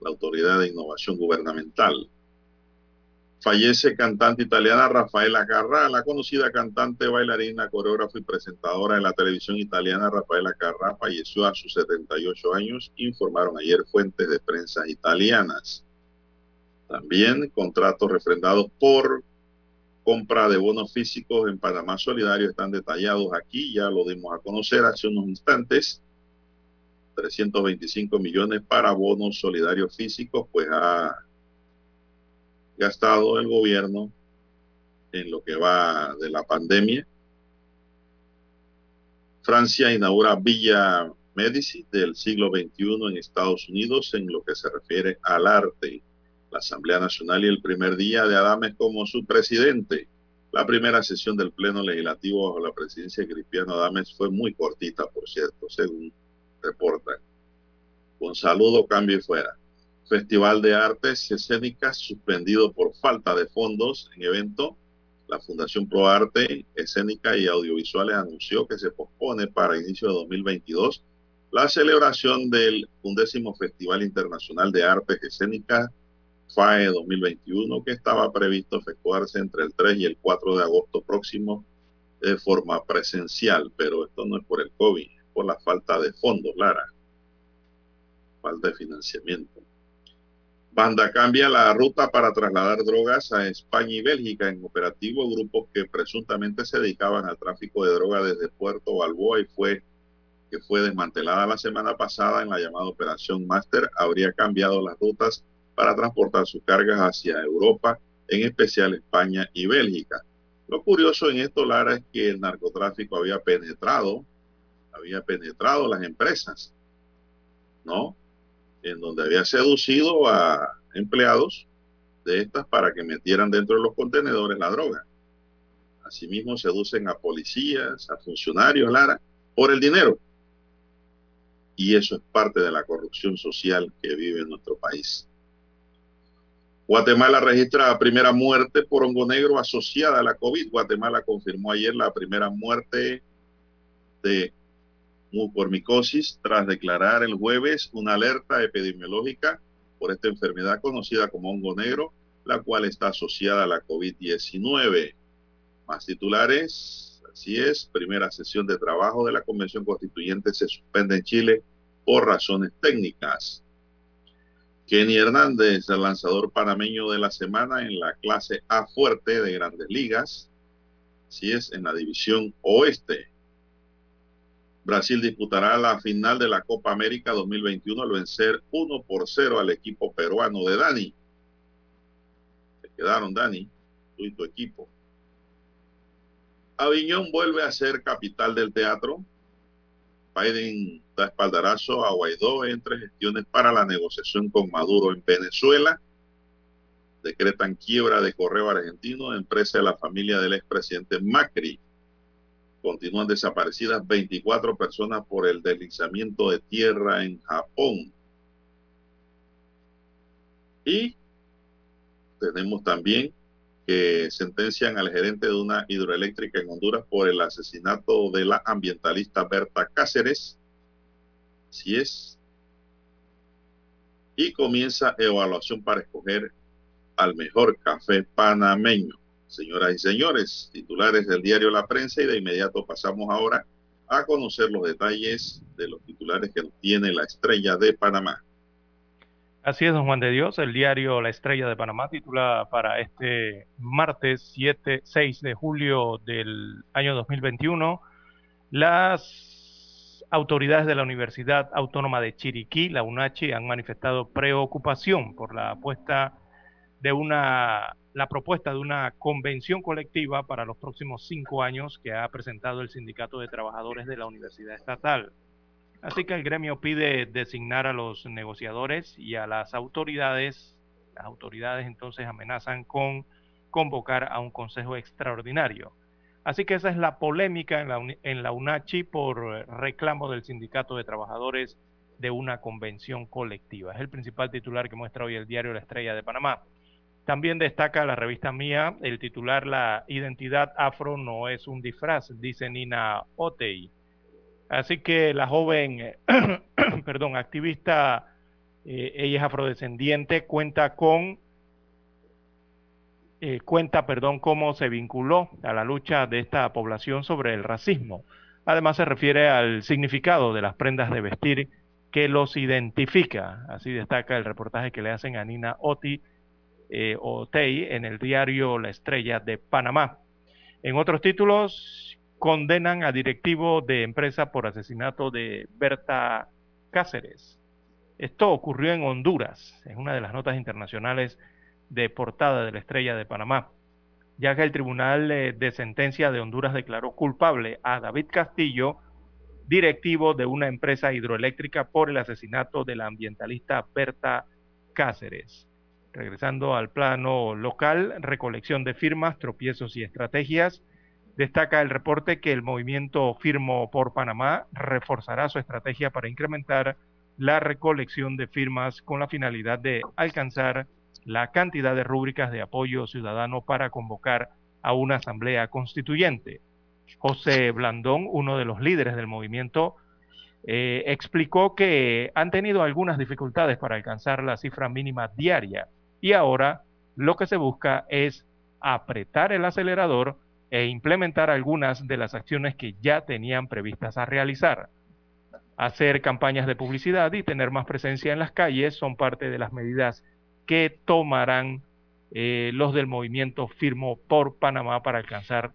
la Autoridad de Innovación Gubernamental. Fallece cantante italiana Rafaela Carrà, la conocida cantante, bailarina, coreógrafa y presentadora de la televisión italiana Rafaela Carrà falleció a sus 78 años, informaron ayer fuentes de prensa italianas. También contratos refrendados por compra de bonos físicos en Panamá Solidario están detallados aquí, ya lo dimos a conocer hace unos instantes. 325 millones para bonos solidarios físicos, pues ha gastado el gobierno en lo que va de la pandemia. Francia inaugura Villa Medici del siglo XXI en Estados Unidos en lo que se refiere al arte la Asamblea Nacional y el primer día de Adames como su presidente. La primera sesión del Pleno Legislativo bajo la presidencia de Cristiano Adames fue muy cortita, por cierto, según reportan. Con saludo, cambio y fuera. Festival de Artes Escénicas suspendido por falta de fondos en evento. La Fundación Pro Arte Escénica y Audiovisuales anunció que se pospone para inicio de 2022 la celebración del undécimo Festival Internacional de Artes Escénicas FAE 2021 que estaba previsto efectuarse entre el 3 y el 4 de agosto próximo de forma presencial, pero esto no es por el COVID, es por la falta de fondos, Lara, falta de financiamiento. Banda cambia la ruta para trasladar drogas a España y Bélgica en operativo grupos que presuntamente se dedicaban al tráfico de droga desde Puerto Balboa y fue que fue desmantelada la semana pasada en la llamada Operación Master, habría cambiado las rutas para transportar sus cargas hacia Europa, en especial España y Bélgica. Lo curioso en esto, Lara, es que el narcotráfico había penetrado, había penetrado las empresas, ¿no? En donde había seducido a empleados de estas para que metieran dentro de los contenedores la droga. Asimismo, seducen a policías, a funcionarios, Lara, por el dinero. Y eso es parte de la corrupción social que vive en nuestro país. Guatemala registra la primera muerte por hongo negro asociada a la COVID. Guatemala confirmó ayer la primera muerte de mucormicosis tras declarar el jueves una alerta epidemiológica por esta enfermedad conocida como hongo negro, la cual está asociada a la COVID-19. Más titulares, así es, primera sesión de trabajo de la Convención Constituyente se suspende en Chile por razones técnicas. Kenny Hernández, el lanzador panameño de la semana en la clase A fuerte de grandes ligas. Así es, en la división oeste. Brasil disputará la final de la Copa América 2021 al vencer 1 por 0 al equipo peruano de Dani. Se quedaron, Dani, tú y tu equipo. Aviñón vuelve a ser capital del teatro. Biden da espaldarazo a Guaidó entre gestiones para la negociación con Maduro en Venezuela. Decretan quiebra de correo argentino, empresa de la familia del expresidente Macri. Continúan desaparecidas 24 personas por el deslizamiento de tierra en Japón. Y tenemos también que sentencian al gerente de una hidroeléctrica en Honduras por el asesinato de la ambientalista Berta Cáceres. Si es. Y comienza evaluación para escoger al mejor café panameño. Señoras y señores, titulares del diario La Prensa y de inmediato pasamos ahora a conocer los detalles de los titulares que tiene la estrella de Panamá. Así es, don Juan de Dios. El diario La Estrella de Panamá titula para este martes 7, 6 de julio del año 2021 las autoridades de la Universidad Autónoma de Chiriquí, la UNACHI, han manifestado preocupación por la apuesta de una, la propuesta de una convención colectiva para los próximos cinco años que ha presentado el Sindicato de Trabajadores de la Universidad Estatal. Así que el gremio pide designar a los negociadores y a las autoridades. Las autoridades entonces amenazan con convocar a un consejo extraordinario. Así que esa es la polémica en la, en la UNACHI por reclamo del Sindicato de Trabajadores de una convención colectiva. Es el principal titular que muestra hoy el diario La Estrella de Panamá. También destaca la revista Mía el titular La identidad afro no es un disfraz, dice Nina Otei. Así que la joven, perdón, activista, eh, ella es afrodescendiente, cuenta con, eh, cuenta, perdón, cómo se vinculó a la lucha de esta población sobre el racismo. Además se refiere al significado de las prendas de vestir que los identifica. Así destaca el reportaje que le hacen a Nina Oti eh, en el diario La Estrella de Panamá. En otros títulos, condenan a directivo de empresa por asesinato de Berta Cáceres. Esto ocurrió en Honduras, en una de las notas internacionales de portada de la Estrella de Panamá, ya que el Tribunal eh, de Sentencia de Honduras declaró culpable a David Castillo, directivo de una empresa hidroeléctrica, por el asesinato de la ambientalista Berta Cáceres. Regresando al plano local, recolección de firmas, tropiezos y estrategias. Destaca el reporte que el movimiento Firmo por Panamá reforzará su estrategia para incrementar la recolección de firmas con la finalidad de alcanzar la cantidad de rúbricas de apoyo ciudadano para convocar a una asamblea constituyente. José Blandón, uno de los líderes del movimiento, eh, explicó que han tenido algunas dificultades para alcanzar la cifra mínima diaria y ahora lo que se busca es apretar el acelerador e implementar algunas de las acciones que ya tenían previstas a realizar. Hacer campañas de publicidad y tener más presencia en las calles son parte de las medidas que tomarán eh, los del movimiento Firmo por Panamá para alcanzar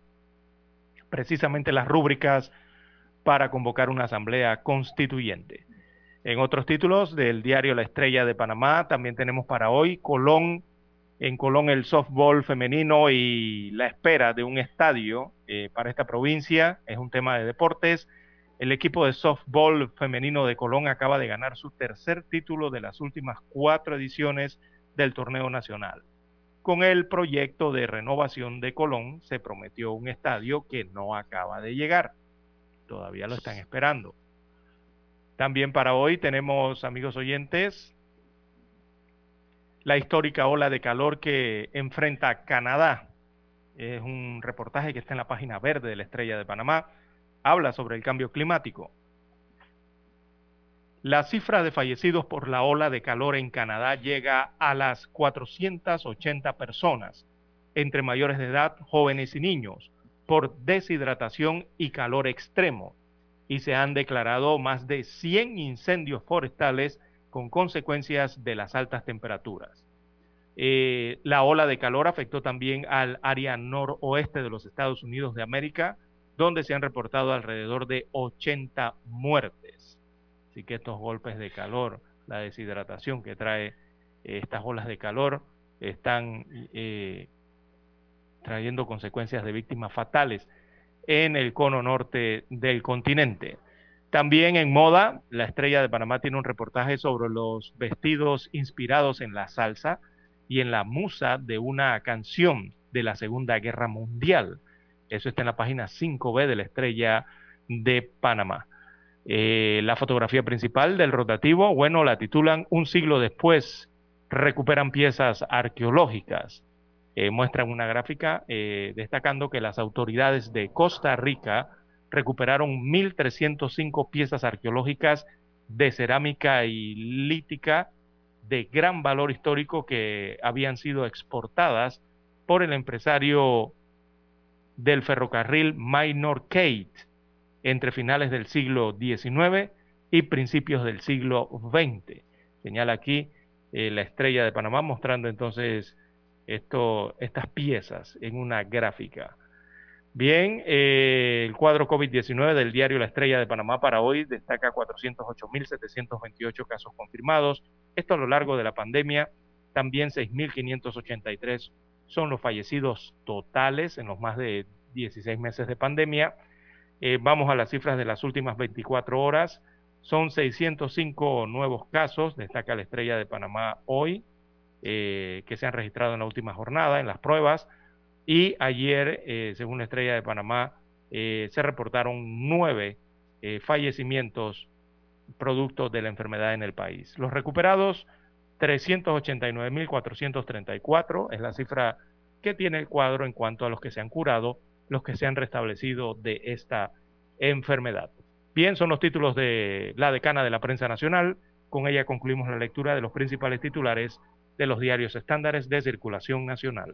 precisamente las rúbricas para convocar una asamblea constituyente. En otros títulos del diario La Estrella de Panamá también tenemos para hoy Colón, en Colón el softball femenino y la espera de un estadio eh, para esta provincia. Es un tema de deportes. El equipo de softball femenino de Colón acaba de ganar su tercer título de las últimas cuatro ediciones del torneo nacional. Con el proyecto de renovación de Colón se prometió un estadio que no acaba de llegar. Todavía lo están esperando. También para hoy tenemos, amigos oyentes, la histórica ola de calor que enfrenta Canadá. Es un reportaje que está en la página verde de la Estrella de Panamá. Habla sobre el cambio climático. La cifra de fallecidos por la ola de calor en Canadá llega a las 480 personas, entre mayores de edad, jóvenes y niños, por deshidratación y calor extremo y se han declarado más de 100 incendios forestales con consecuencias de las altas temperaturas. Eh, la ola de calor afectó también al área noroeste de los Estados Unidos de América, donde se han reportado alrededor de 80 muertes. Así que estos golpes de calor, la deshidratación que trae eh, estas olas de calor, están eh, trayendo consecuencias de víctimas fatales en el cono norte del continente. También en moda, la estrella de Panamá tiene un reportaje sobre los vestidos inspirados en la salsa y en la musa de una canción de la Segunda Guerra Mundial. Eso está en la página 5B de la estrella de Panamá. Eh, la fotografía principal del rotativo, bueno, la titulan Un siglo después, recuperan piezas arqueológicas. Eh, muestran una gráfica eh, destacando que las autoridades de Costa Rica recuperaron 1.305 piezas arqueológicas de cerámica y lítica de gran valor histórico que habían sido exportadas por el empresario del ferrocarril Minor Kate entre finales del siglo XIX y principios del siglo XX. Señala aquí eh, la estrella de Panamá mostrando entonces esto, estas piezas en una gráfica. Bien, eh, el cuadro COVID-19 del diario La Estrella de Panamá para hoy destaca 408.728 casos confirmados. Esto a lo largo de la pandemia. También 6.583 son los fallecidos totales en los más de 16 meses de pandemia. Eh, vamos a las cifras de las últimas 24 horas. Son 605 nuevos casos, destaca la Estrella de Panamá hoy, eh, que se han registrado en la última jornada en las pruebas. Y ayer, eh, según la Estrella de Panamá, eh, se reportaron nueve eh, fallecimientos producto de la enfermedad en el país. Los recuperados, 389.434, es la cifra que tiene el cuadro en cuanto a los que se han curado, los que se han restablecido de esta enfermedad. Bien, son los títulos de la decana de la prensa nacional. Con ella concluimos la lectura de los principales titulares de los diarios estándares de circulación nacional.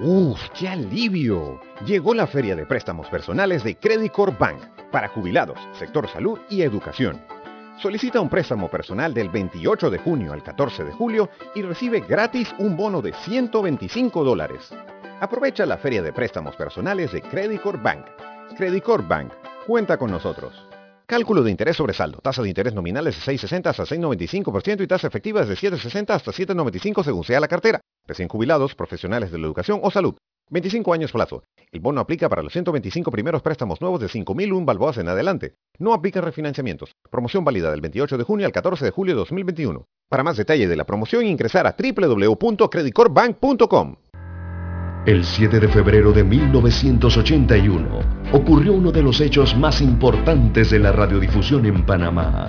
¡Uf, qué alivio! Llegó la feria de préstamos personales de Credit Corp Bank para jubilados, sector salud y educación. Solicita un préstamo personal del 28 de junio al 14 de julio y recibe gratis un bono de 125 dólares. Aprovecha la feria de préstamos personales de Credit Corp Bank. Credit Corp Bank, cuenta con nosotros. Cálculo de interés sobre saldo. Tasa de interés nominal es de 6,60 hasta 6,95% y tasa efectiva es de 7,60 hasta 7,95 según sea la cartera. Recién jubilados, profesionales de la educación o salud. 25 años plazo. El bono aplica para los 125 primeros préstamos nuevos de 5.001 balboas en adelante. No aplica refinanciamientos. Promoción válida del 28 de junio al 14 de julio de 2021. Para más detalle de la promoción ingresar a www.creditcorpbank.com. El 7 de febrero de 1981 ocurrió uno de los hechos más importantes de la radiodifusión en Panamá.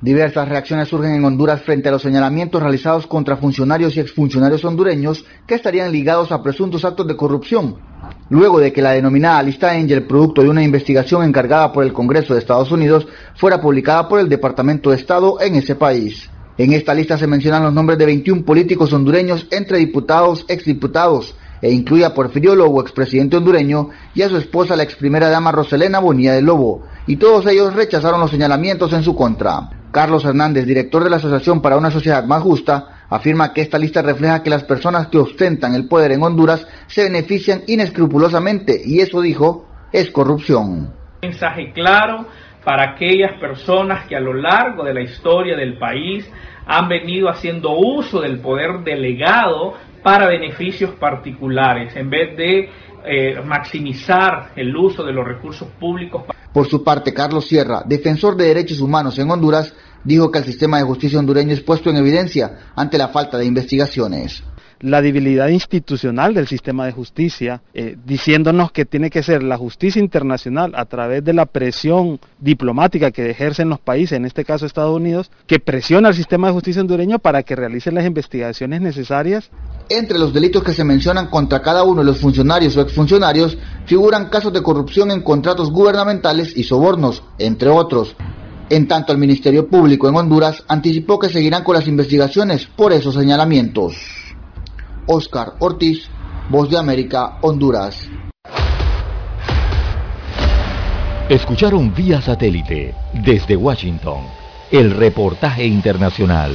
Diversas reacciones surgen en Honduras frente a los señalamientos realizados contra funcionarios y exfuncionarios hondureños que estarían ligados a presuntos actos de corrupción, luego de que la denominada lista Angel, producto de una investigación encargada por el Congreso de Estados Unidos, fuera publicada por el Departamento de Estado en ese país. En esta lista se mencionan los nombres de 21 políticos hondureños entre diputados, exdiputados, e incluye a Porfirio Lobo, expresidente hondureño, y a su esposa, la ex primera dama Roselena Bonilla de Lobo, y todos ellos rechazaron los señalamientos en su contra. Carlos Hernández, director de la Asociación para una Sociedad Más Justa, afirma que esta lista refleja que las personas que ostentan el poder en Honduras se benefician inescrupulosamente y eso, dijo, es corrupción. Mensaje claro para aquellas personas que a lo largo de la historia del país han venido haciendo uso del poder delegado para beneficios particulares en vez de eh, maximizar el uso de los recursos públicos. Por su parte, Carlos Sierra, defensor de derechos humanos en Honduras, dijo que el sistema de justicia hondureño es puesto en evidencia ante la falta de investigaciones la debilidad institucional del sistema de justicia, eh, diciéndonos que tiene que ser la justicia internacional a través de la presión diplomática que ejercen los países, en este caso Estados Unidos, que presiona al sistema de justicia hondureño para que realice las investigaciones necesarias. Entre los delitos que se mencionan contra cada uno de los funcionarios o exfuncionarios figuran casos de corrupción en contratos gubernamentales y sobornos, entre otros. En tanto, el Ministerio Público en Honduras anticipó que seguirán con las investigaciones por esos señalamientos. Oscar Ortiz, Voz de América, Honduras. Escucharon vía satélite desde Washington el reportaje internacional.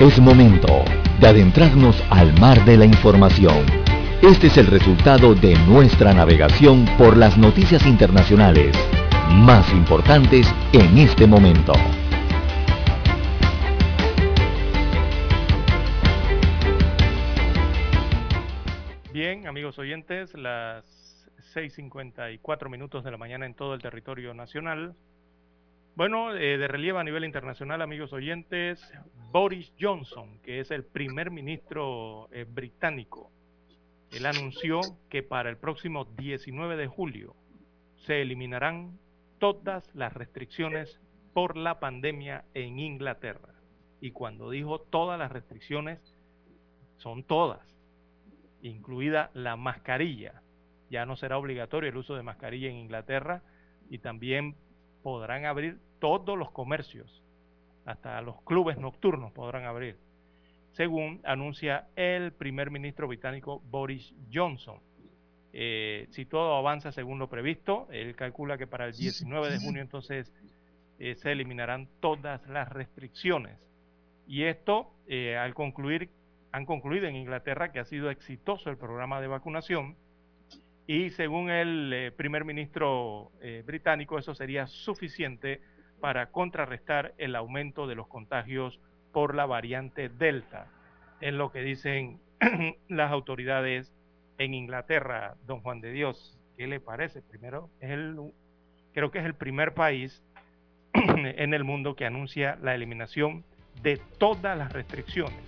Es momento de adentrarnos al mar de la información. Este es el resultado de nuestra navegación por las noticias internacionales más importantes en este momento. Bien, amigos oyentes, las 6.54 minutos de la mañana en todo el territorio nacional. Bueno, eh, de relieve a nivel internacional, amigos oyentes, Boris Johnson, que es el primer ministro eh, británico, él anunció que para el próximo 19 de julio se eliminarán todas las restricciones por la pandemia en Inglaterra. Y cuando dijo todas las restricciones, son todas, incluida la mascarilla. Ya no será obligatorio el uso de mascarilla en Inglaterra y también podrán abrir todos los comercios, hasta los clubes nocturnos podrán abrir, según anuncia el primer ministro británico Boris Johnson. Eh, si todo avanza según lo previsto, él calcula que para el 19 de junio entonces eh, se eliminarán todas las restricciones. Y esto, eh, al concluir, han concluido en Inglaterra que ha sido exitoso el programa de vacunación y según el primer ministro británico eso sería suficiente para contrarrestar el aumento de los contagios por la variante Delta, es lo que dicen las autoridades en Inglaterra, don Juan de Dios. ¿Qué le parece? Primero, el, creo que es el primer país en el mundo que anuncia la eliminación de todas las restricciones,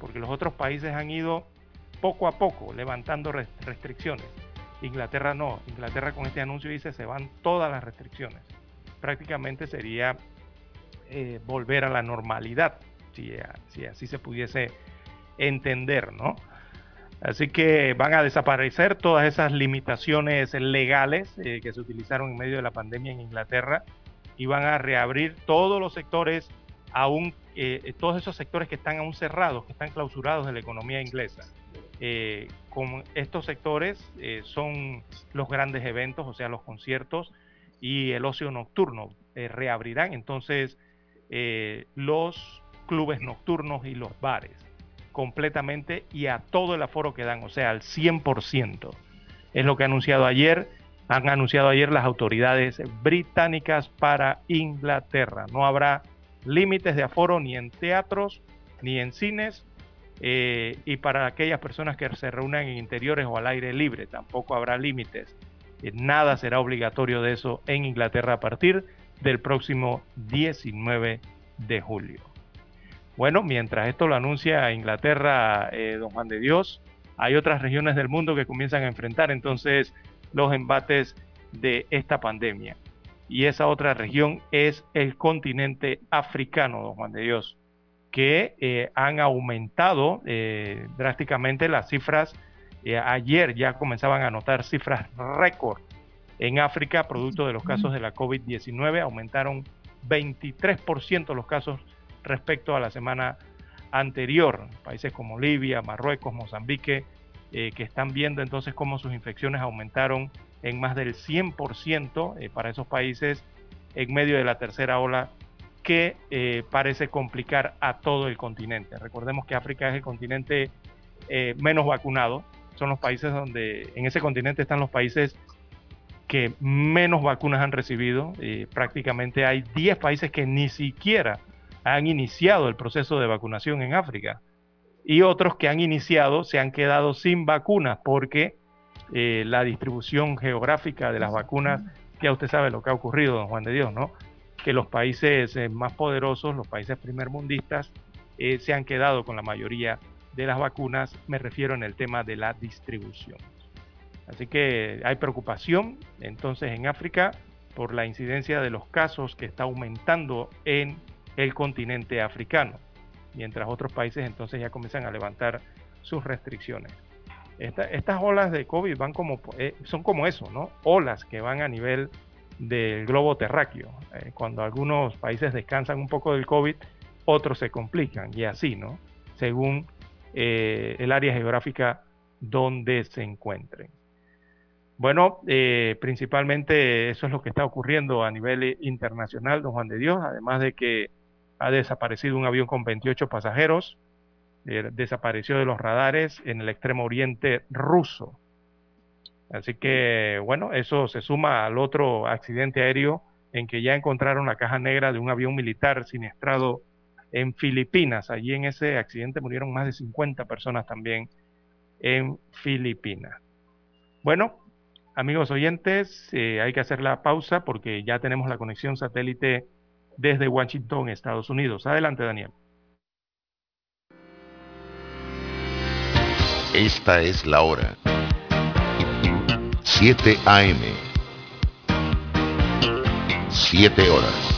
porque los otros países han ido poco a poco levantando restricciones. Inglaterra no, Inglaterra con este anuncio dice se van todas las restricciones prácticamente sería eh, volver a la normalidad, si, si, así se pudiese entender, ¿no? Así que van a desaparecer todas esas limitaciones legales eh, que se utilizaron en medio de la pandemia en Inglaterra y van a reabrir todos los sectores, aún, eh, todos esos sectores que están aún cerrados, que están clausurados de la economía inglesa. con estos sectores son los grandes eventos, o sea, los conciertos, y el ocio nocturno eh, reabrirán entonces eh, los clubes nocturnos y los bares completamente y a todo el aforo que dan, o sea, al 100%. Es lo que anunciado ayer, han anunciado ayer las autoridades británicas para Inglaterra. No habrá límites de aforo ni en teatros ni en cines eh, y para aquellas personas que se reúnan en interiores o al aire libre tampoco habrá límites nada será obligatorio de eso en Inglaterra a partir del próximo 19 de julio. Bueno, mientras esto lo anuncia Inglaterra, eh, don Juan de Dios, hay otras regiones del mundo que comienzan a enfrentar entonces los embates de esta pandemia. Y esa otra región es el continente africano, don Juan de Dios, que eh, han aumentado eh, drásticamente las cifras eh, ayer ya comenzaban a notar cifras récord en África, producto de los casos de la COVID-19, aumentaron 23% los casos respecto a la semana anterior. Países como Libia, Marruecos, Mozambique, eh, que están viendo entonces cómo sus infecciones aumentaron en más del 100% eh, para esos países en medio de la tercera ola que parece complicar a todo el continente. Recordemos que África es el continente menos vacunado, son los países donde en ese continente están los países que menos vacunas han recibido. Eh, prácticamente hay 10 países que ni siquiera han iniciado el proceso de vacunación en África. Y otros que han iniciado se han quedado sin vacunas porque eh, la distribución geográfica de las vacunas, ya usted sabe lo que ha ocurrido, don Juan de Dios, ¿no? Que los países eh, más poderosos, los países primermundistas, se han quedado con la mayoría de las vacunas, me refiero en el tema de la distribución. Así que hay preocupación entonces en África por la incidencia de los casos que está aumentando en el continente africano, mientras otros países entonces ya comienzan a levantar sus restricciones. estas olas de COVID van como, eh, son como eso, ¿no? Olas que van a nivel del globo terráqueo. Eh, cuando algunos países descansan un poco del COVID, otros se complican y así, ¿no? Según eh, el área geográfica donde se encuentren. Bueno, eh, principalmente eso es lo que está ocurriendo a nivel internacional, don Juan de Dios, además de que ha desaparecido un avión con 28 pasajeros, eh, desapareció de los radares en el extremo oriente ruso. Así que, bueno, eso se suma al otro accidente aéreo en que ya encontraron la caja negra de un avión militar siniestrado en Filipinas. Allí en ese accidente murieron más de 50 personas también en Filipinas. Bueno, Amigos oyentes, eh, hay que hacer la pausa porque ya tenemos la conexión satélite desde Washington, Estados Unidos. Adelante, Daniel. Esta es la hora. 7 AM. 7 horas.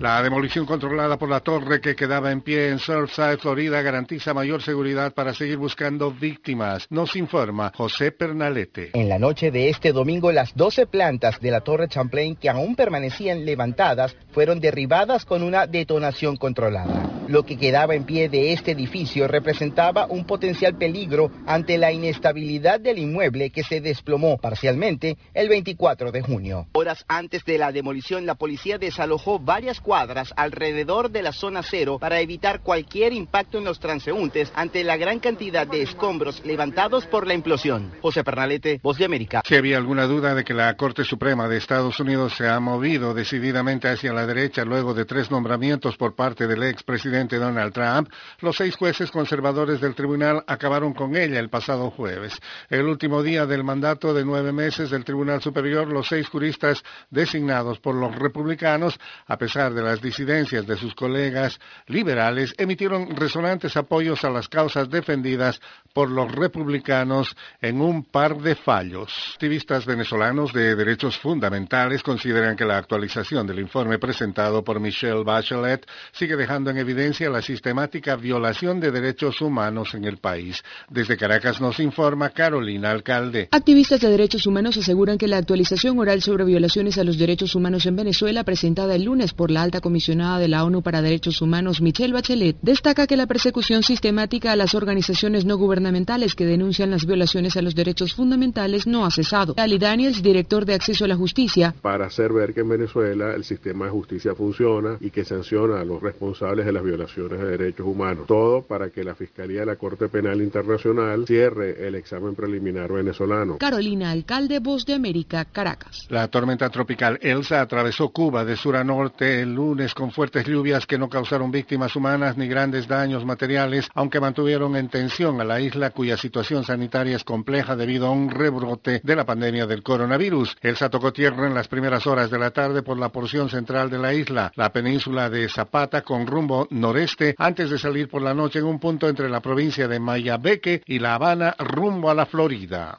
La demolición controlada por la torre que quedaba en pie en Surfside, Florida, garantiza mayor seguridad para seguir buscando víctimas. Nos informa José Pernalete. En la noche de este domingo, las 12 plantas de la torre Champlain que aún permanecían levantadas fueron derribadas con una detonación controlada. Lo que quedaba en pie de este edificio representaba un potencial peligro ante la inestabilidad del inmueble que se desplomó parcialmente el 24 de junio. Horas antes de la demolición, la policía desalojó varias cuadras alrededor de la zona cero para evitar cualquier impacto en los transeúntes ante la gran cantidad de escombros levantados por la implosión. José Pernalete, Voz de América. Si había alguna duda de que la Corte Suprema de Estados Unidos se ha movido decididamente hacia la derecha luego de tres nombramientos por parte del expresidente Donald Trump, los seis jueces conservadores del tribunal acabaron con ella el pasado jueves. El último día del mandato de nueve meses del Tribunal Superior, los seis juristas designados por los republicanos, a pesar de las disidencias de sus colegas liberales, emitieron resonantes apoyos a las causas defendidas por los republicanos en un par de fallos. Activistas venezolanos de derechos fundamentales consideran que la actualización del informe presentado por Michelle Bachelet sigue dejando en evidencia la sistemática violación de derechos humanos en el país. Desde Caracas nos informa Carolina Alcalde. Activistas de derechos humanos aseguran que la actualización oral sobre violaciones a los derechos humanos en Venezuela presentada el lunes por la alta comisionada de la ONU para Derechos Humanos, Michelle Bachelet, destaca que la persecución sistemática a las organizaciones no gubernamentales que denuncian las violaciones a los derechos fundamentales no ha cesado. Ali Daniels, director de Acceso a la Justicia. Para hacer ver que en Venezuela el sistema de justicia funciona y que sanciona a los responsables de las violaciones de derechos humanos. Todo para que la Fiscalía de la Corte Penal Internacional cierre el examen preliminar venezolano. Carolina Alcalde, Voz de América, Caracas. La tormenta tropical Elsa atravesó Cuba de sur a norte el lunes con fuertes lluvias que no causaron víctimas humanas ni grandes daños materiales, aunque mantuvieron en tensión a la isla cuya situación sanitaria es compleja debido a un rebrote de la pandemia del coronavirus. Elsa tocó tierra en las primeras horas de la tarde por la porción central de la isla, la península de Zapata con rumbo noreste, antes de salir por la noche en un punto entre la provincia de Mayabeque y La Habana rumbo a la Florida.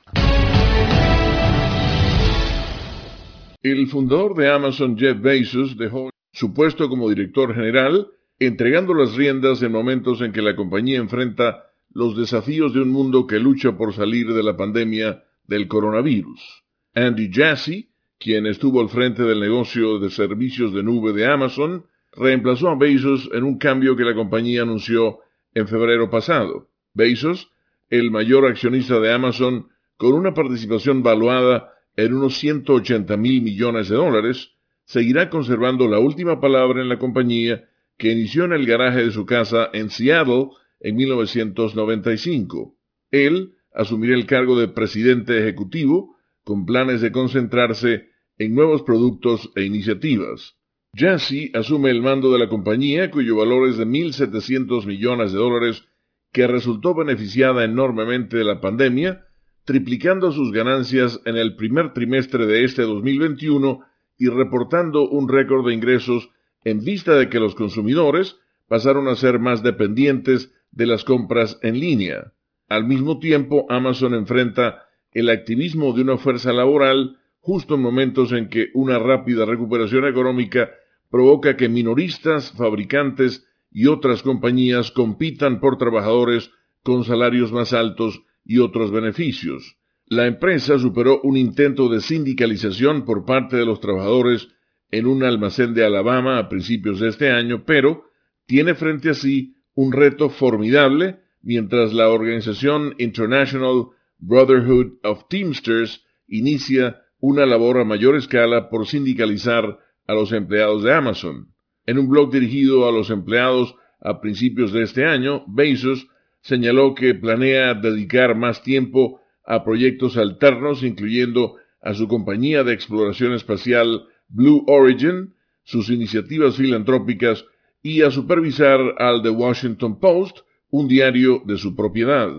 El fundador de Amazon, Jeff Bezos, dejó su puesto como director general, entregando las riendas en momentos en que la compañía enfrenta los desafíos de un mundo que lucha por salir de la pandemia del coronavirus. Andy Jassy, quien estuvo al frente del negocio de servicios de nube de Amazon, reemplazó a Bezos en un cambio que la compañía anunció en febrero pasado. Bezos, el mayor accionista de Amazon, con una participación valuada en unos 180 mil millones de dólares, seguirá conservando la última palabra en la compañía que inició en el garaje de su casa en Seattle en 1995. Él asumirá el cargo de presidente ejecutivo con planes de concentrarse en nuevos productos e iniciativas. Jassy asume el mando de la compañía cuyo valor es de 1.700 millones de dólares que resultó beneficiada enormemente de la pandemia, triplicando sus ganancias en el primer trimestre de este 2021 y reportando un récord de ingresos en vista de que los consumidores pasaron a ser más dependientes de las compras en línea. Al mismo tiempo, Amazon enfrenta el activismo de una fuerza laboral justo en momentos en que una rápida recuperación económica provoca que minoristas, fabricantes y otras compañías compitan por trabajadores con salarios más altos y otros beneficios. La empresa superó un intento de sindicalización por parte de los trabajadores en un almacén de Alabama a principios de este año, pero tiene frente a sí un reto formidable mientras la organización International Brotherhood of Teamsters inicia una labor a mayor escala por sindicalizar a los empleados de Amazon. En un blog dirigido a los empleados a principios de este año, Bezos señaló que planea dedicar más tiempo a proyectos alternos, incluyendo a su compañía de exploración espacial Blue Origin, sus iniciativas filantrópicas y a supervisar al The Washington Post, un diario de su propiedad.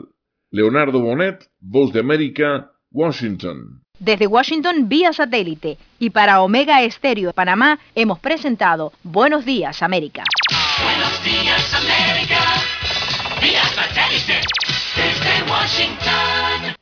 Leonardo Bonet, Voz de América, Washington. Desde Washington vía satélite y para Omega Estéreo de Panamá hemos presentado Buenos Días América. Buenos días, América. Vía satélite. Desde Washington.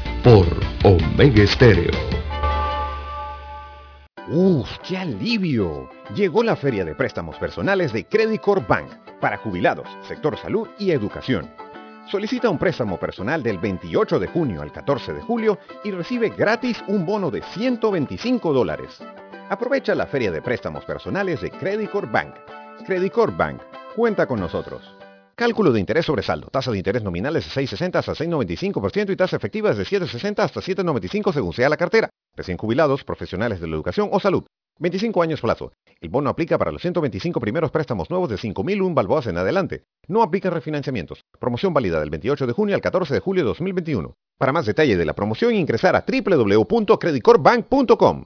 por Omega Estéreo. ¡Uf, qué alivio! Llegó la feria de préstamos personales de Credit Corp Bank para jubilados, sector salud y educación. Solicita un préstamo personal del 28 de junio al 14 de julio y recibe gratis un bono de 125 dólares. Aprovecha la feria de préstamos personales de Credit Corp Bank. Credit Corp Bank, cuenta con nosotros. Cálculo de interés sobre saldo. Tasa de interés nominal es de 6,60 hasta 6,95% y tasa efectiva es de 7,60 hasta 7,95 según sea la cartera. Recién jubilados, profesionales de la educación o salud. 25 años plazo. El bono aplica para los 125 primeros préstamos nuevos de 5.001 balboas en adelante. No aplica refinanciamientos. Promoción válida del 28 de junio al 14 de julio de 2021. Para más detalle de la promoción ingresar a www.creditcorpbank.com.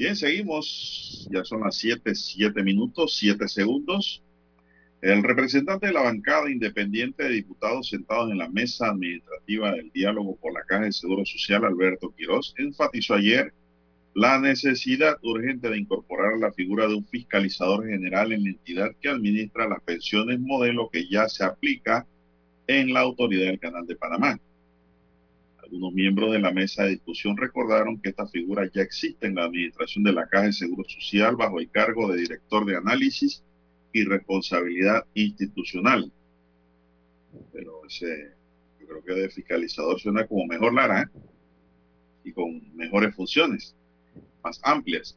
Bien, seguimos. Ya son las 7, 7 minutos, 7 segundos. El representante de la bancada independiente de diputados sentados en la mesa administrativa del diálogo por la Caja de Seguro Social, Alberto Quirós, enfatizó ayer la necesidad urgente de incorporar la figura de un fiscalizador general en la entidad que administra las pensiones, modelo que ya se aplica en la autoridad del Canal de Panamá. Algunos miembros de la mesa de discusión recordaron que esta figura ya existe en la administración de la Caja de Seguro Social bajo el cargo de director de análisis y responsabilidad institucional. Pero ese, yo creo que de fiscalizador suena como mejor Lara ¿eh? y con mejores funciones, más amplias.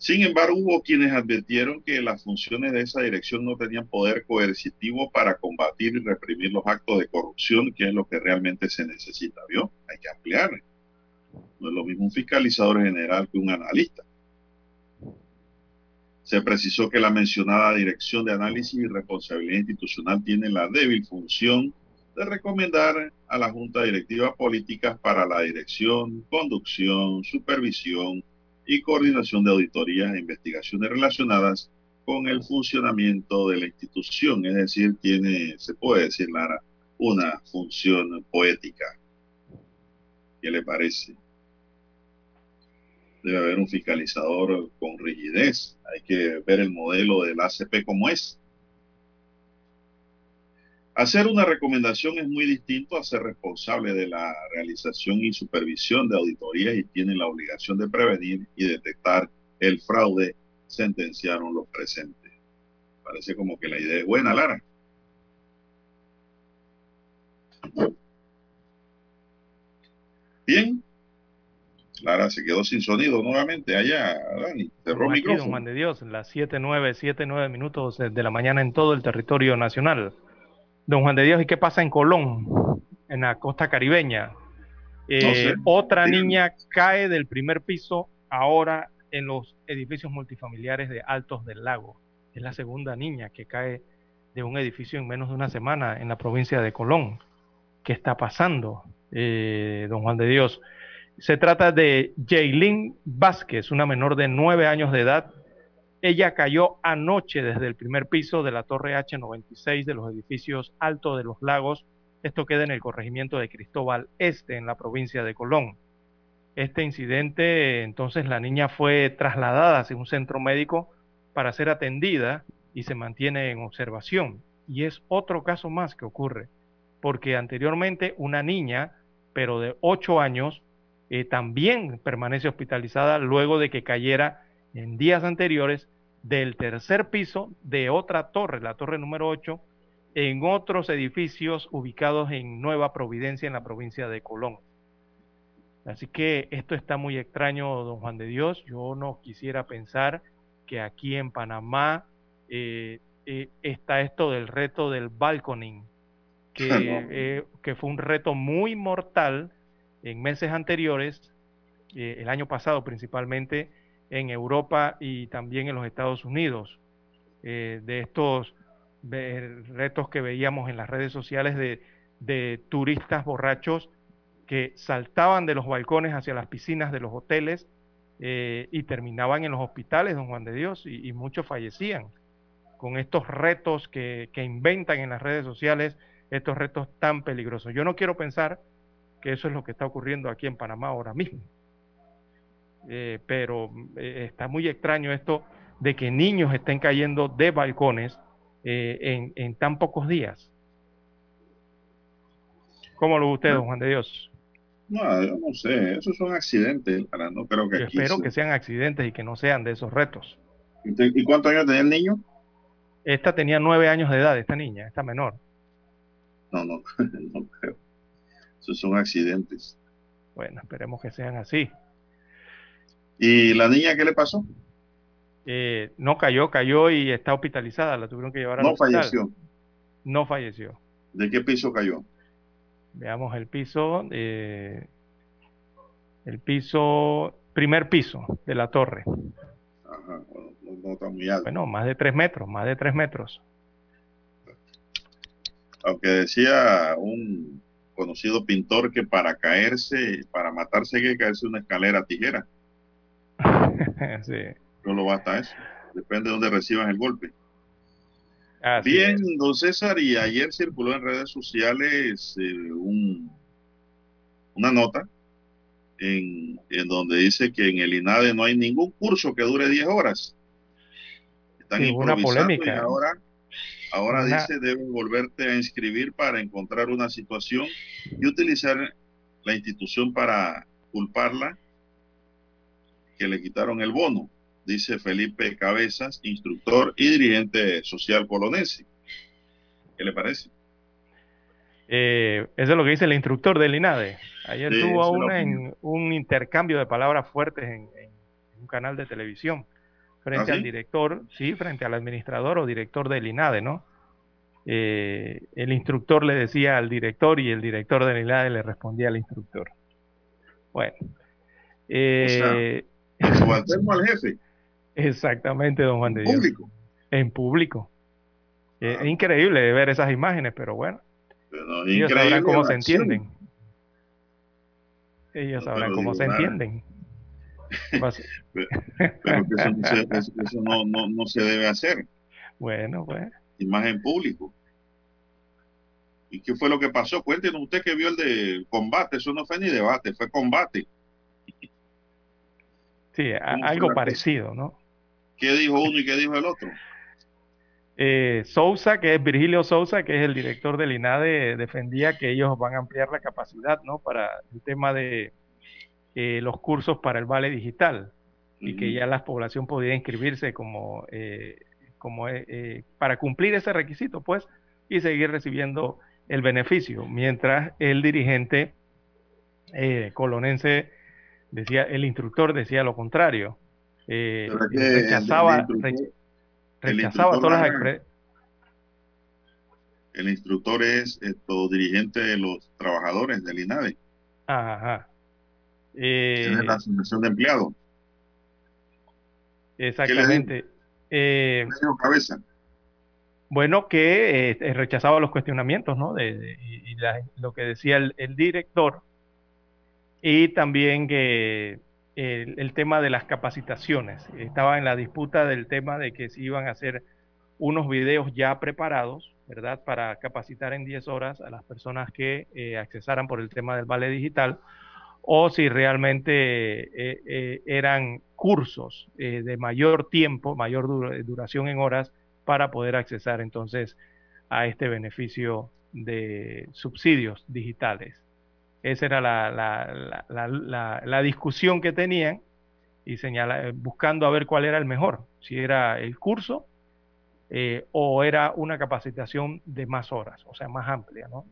Sin embargo, hubo quienes advirtieron que las funciones de esa dirección no tenían poder coercitivo para combatir y reprimir los actos de corrupción, que es lo que realmente se necesita, ¿vio? Hay que ampliar. No es lo mismo un fiscalizador general que un analista. Se precisó que la mencionada Dirección de Análisis y Responsabilidad Institucional tiene la débil función de recomendar a la Junta Directiva políticas para la dirección, conducción, supervisión y coordinación de auditorías e investigaciones relacionadas con el funcionamiento de la institución, es decir, tiene, se puede decir, Lara, una función poética. ¿Qué le parece? Debe haber un fiscalizador con rigidez. Hay que ver el modelo del ACP como es. Hacer una recomendación es muy distinto a ser responsable de la realización y supervisión de auditorías y tiene la obligación de prevenir y detectar el fraude, sentenciaron los presentes. Parece como que la idea es buena, Lara. Bien. Lara se quedó sin sonido nuevamente allá, Dani. Cerró Aquí, micrófono. don Juan de Dios, las 7, 9, 7, 9 minutos de la mañana en todo el territorio nacional. Don Juan de Dios, ¿y qué pasa en Colón, en la costa caribeña? Eh, No sé. Otra niña cae del primer piso ahora en los edificios multifamiliares de Altos del Lago. Es la segunda niña que cae de un edificio en menos de una semana en la provincia de Colón. ¿Qué está pasando, eh, don Juan de Dios? Se trata de Jaylin Vázquez, una menor de nueve años de edad. Ella cayó anoche desde el primer piso de la torre H96 de los edificios Alto de los Lagos. Esto queda en el corregimiento de Cristóbal Este, en la provincia de Colón. Este incidente, entonces la niña fue trasladada hacia un centro médico para ser atendida y se mantiene en observación. Y es otro caso más que ocurre, porque anteriormente una niña, pero de 8 años, eh, también permanece hospitalizada luego de que cayera en días anteriores del tercer piso de otra torre, la torre número 8, en otros edificios ubicados en Nueva Providencia, en la provincia de Colón. Así que esto está muy extraño, don Juan de Dios. Yo no quisiera pensar que aquí en Panamá eh, eh, está esto del reto del balconing, que, eh, que fue un reto muy mortal en meses anteriores, el año pasado principalmente, en Europa y también en los Estados Unidos. Eh, de estos retos que veíamos en las redes sociales de, de turistas borrachos que saltaban de los balcones hacia las piscinas de los hoteles eh, y terminaban en los hospitales, don Juan de Dios, y, y muchos fallecían con estos retos que, que inventan en las redes sociales, estos retos tan peligrosos. Yo no quiero pensar que eso es lo que está ocurriendo aquí en Panamá ahora mismo. Eh, pero eh, está muy extraño esto de que niños estén cayendo de balcones eh, en, en tan pocos días. ¿Cómo lo ve usted, don Juan de Dios? No, yo no sé, esos son accidentes, no creo que Yo aquí espero que sean accidentes y que no sean de esos retos. ¿Y cuántos años tenía el niño? Esta tenía nueve años de edad, esta niña, esta menor. No, no, no creo. Esos son accidentes. Bueno, esperemos que sean así. ¿Y la niña qué le pasó? Eh, no cayó, cayó y está hospitalizada, la tuvieron que llevar al No hospital. falleció. No falleció. ¿De qué piso cayó? Veamos el piso, eh, el piso, primer piso de la torre. Ajá, bueno, no, no está muy alto. Bueno, más de tres metros, más de tres metros. Aunque decía un conocido pintor que para caerse, para matarse hay que caerse una escalera a tijera. sí. Solo basta eso. Depende de dónde reciban el golpe. Así Bien, es. don César, y ayer circuló en redes sociales eh, un, una nota en, en donde dice que en el INADE no hay ningún curso que dure 10 horas. Están Sí, hubo una improvisando polémica. y ahora, ahora Una- dice deben volverte a inscribir para encontrar una situación y utilizar la institución para culparla que le quitaron el bono, dice Felipe Cabezas, instructor y dirigente social colonense. ¿Qué le parece? Eh, eso es lo que dice el instructor del INADE. Ayer Sí, tuvo una en, un intercambio de palabras fuertes en, en un canal de televisión frente ¿Ah, al director, sí, frente al administrador o director del INADE, ¿no? Eh, el instructor le decía al director y el director del INADE le respondía al instructor. Bueno. eh, Subalterno al jefe. Exactamente, don Juan de Dios. público. En público. Eh, Es increíble ver esas imágenes, pero bueno, Pero es Ellos sabrán cómo se entienden. Ellos sabrán pero cómo digo, se nada. entienden. Pero, pero que eso, no se, eso- eso no, no, no se debe hacer, Bueno, pues. y más en público. ¿Y qué fue lo que pasó? Cuéntenos usted que vio el de combate, eso no fue ni debate, fue combate. Sí, a- ¿Cómo fue algo parecido, ¿no? ¿Qué dijo uno y qué dijo el otro? Eh, Sousa, que es Virgilio Sousa, que es el director del INADE, defendía que ellos van a ampliar la capacidad, ¿no? Para el tema de eh, los cursos para el vale digital y que ya la población podía inscribirse como, eh, como eh, para cumplir ese requisito, pues, y seguir recibiendo el beneficio, mientras el dirigente eh, colonense decía, el instructor decía lo contrario, eh, rechazaba, el el rechazaba todas las El instructor es esto, dirigente de los trabajadores del INADE, Ajá. Eh, es la Asociación de Empleados. exactamente. Eh, bueno, que eh, rechazaba los cuestionamientos, ¿no? De, de- y, y la- lo que decía el, el director. Y también que el, tema de las capacitaciones. Estaba en la disputa del tema de que si iban a hacer unos videos ya preparados, ¿verdad? Para capacitar en 10 horas a las personas que eh, accesaran por el tema del vale digital, o si realmente eh, eh, eran cursos eh, de mayor tiempo, mayor dura- duración en horas, para poder accesar entonces a este beneficio de subsidios digitales. Esa era la, la- la- la- discusión que tenían y señala, eh, buscando a ver cuál era el mejor, si era el curso eh, o era una capacitación de más horas, o sea, más amplia, ¿no?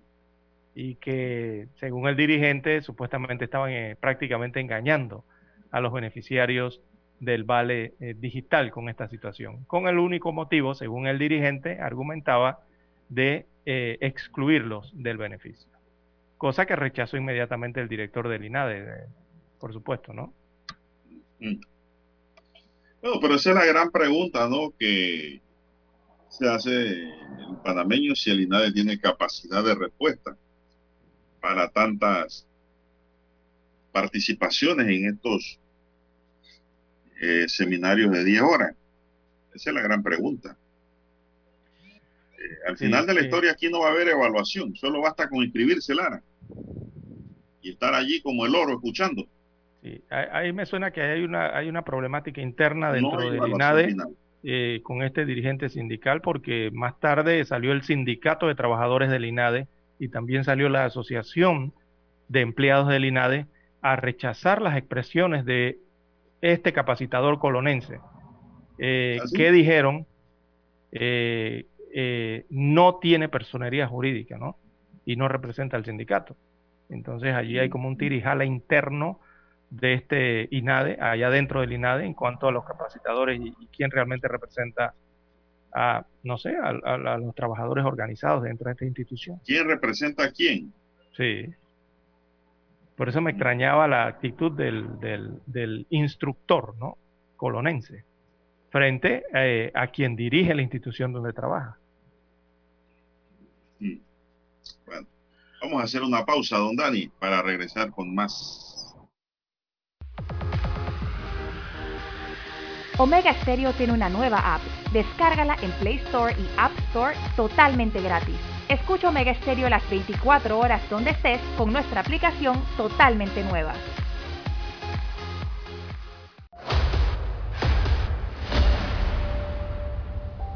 Y que, según el dirigente, supuestamente estaban eh, prácticamente engañando a los beneficiarios del vale eh, digital con esta situación, con el único motivo, según el dirigente, argumentaba, de excluirlos del beneficio, cosa que rechazó inmediatamente el director del INADE, eh, por supuesto, ¿no? Mm. Bueno, pero esa es la gran pregunta, ¿no? Que se hace el panameño si el INADE tiene capacidad de respuesta para tantas participaciones en estos eh, seminarios de 10 horas. Esa es la gran pregunta. Eh, al Sí, final de la sí. historia aquí no va a haber evaluación, solo basta con inscribirse, Lara, y estar allí como el oro escuchando. Sí, ahí, me suena que hay una, hay una problemática interna No dentro hay del INADE eh, con este dirigente sindical, porque más tarde salió el sindicato de trabajadores del INADE y también salió la asociación de empleados del INADE a rechazar las expresiones de este capacitador colonense, eh, ¿Ah, que dijeron eh, eh, no tiene personería jurídica, ¿no? Y no representa al sindicato. Entonces allí hay como un tirijala interno de este INADE, allá dentro del INADE, en cuanto a los capacitadores y, y quién realmente representa a, no sé, a, a- a los trabajadores organizados dentro de esta institución. ¿Quién representa a quién? Sí. Por eso me extrañaba la actitud del, del, del instructor, ¿no? Colonense, frente eh, a quien dirige la institución donde trabaja. Mm. Bueno, vamos a hacer una pausa, don Dani, para regresar con más. Omega Stereo tiene una nueva app. Descárgala en Play Store y App Store totalmente gratis. Escucha Omega Stereo las 24 horas donde estés con nuestra aplicación totalmente nueva.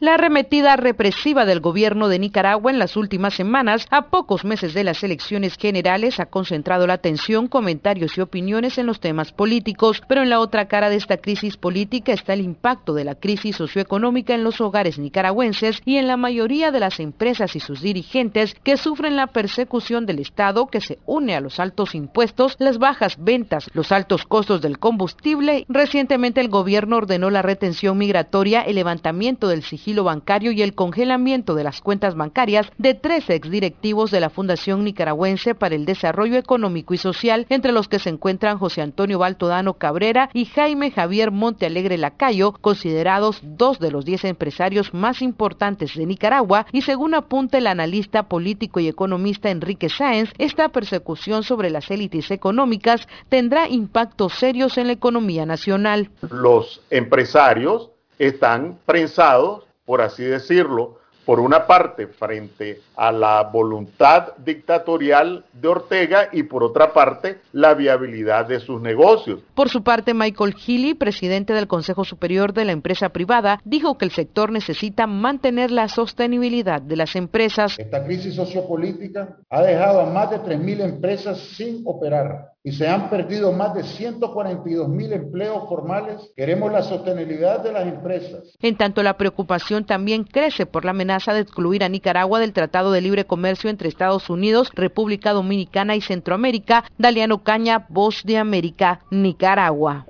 La arremetida represiva del gobierno de Nicaragua en las últimas semanas, a pocos meses de las elecciones generales, ha concentrado la atención, comentarios y opiniones en los temas políticos, pero en la otra cara de esta crisis política está el impacto de la crisis socioeconómica en los hogares nicaragüenses y en la mayoría de las empresas y sus dirigentes que sufren la persecución del Estado que se une a los altos impuestos, las bajas ventas, los altos costos del combustible. Recientemente el gobierno ordenó la retención migratoria, el levantamiento del sigilo sigilo bancario y el congelamiento de las cuentas bancarias de tres exdirectivos de la Fundación Nicaragüense para el Desarrollo Económico y Social, entre los que se encuentran José Antonio Baltodano Cabrera y Jaime Javier Montealegre Lacayo, considerados dos de los diez empresarios más importantes de Nicaragua, y según apunta el analista político y economista Enrique Sáenz, esta persecución sobre las élites económicas tendrá impactos serios en la economía nacional. Los empresarios están prensados, por así decirlo, por una parte frente a la voluntad dictatorial de Ortega y por otra parte la viabilidad de sus negocios. Por su parte, Michael Healy, presidente del Consejo Superior de la empresa privada, dijo que el sector necesita mantener la sostenibilidad de las empresas. Esta crisis sociopolítica ha dejado a más de 3.000 empresas sin operar y se han perdido más de 142 mil empleos formales. Queremos la sostenibilidad de las empresas. En tanto, la preocupación también crece por la amenaza de excluir a Nicaragua del Tratado de Libre Comercio entre Estados Unidos, República Dominicana y Centroamérica. Daliano Caña, Voz de América, Nicaragua.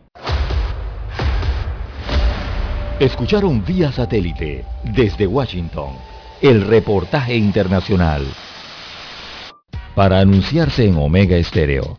Escucharon vía satélite desde Washington el reportaje internacional. Para anunciarse en Omega Estéreo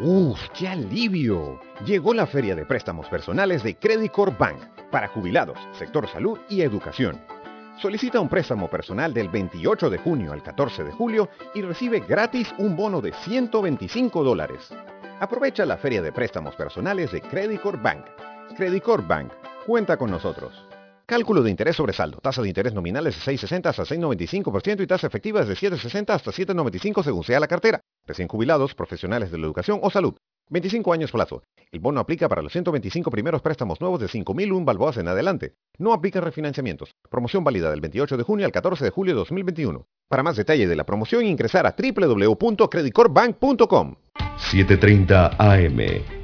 ¡Uf, qué alivio! Llegó la feria de préstamos personales de Credit Corp Bank para jubilados, sector salud y educación. Solicita un préstamo personal del 28 de junio al 14 de julio y recibe gratis un bono de 125 dólares. Aprovecha la feria de préstamos personales de Credit Corp Bank. Credit Corp Bank, cuenta con nosotros. Cálculo de interés sobre saldo. Tasa de interés nominal es de 6,60 hasta 6,95% y tasa efectiva es de 7,60 hasta 7,95 según sea la cartera. Recién jubilados, profesionales de la educación o salud. 25 años plazo. El bono aplica para los 125 primeros préstamos nuevos de 5.001 balboas en adelante. No aplica refinanciamientos. Promoción válida del 28 de junio al 14 de julio de 2021. Para más detalle de la promoción ingresar a www.creditcorpbank.com. 7.30 AM.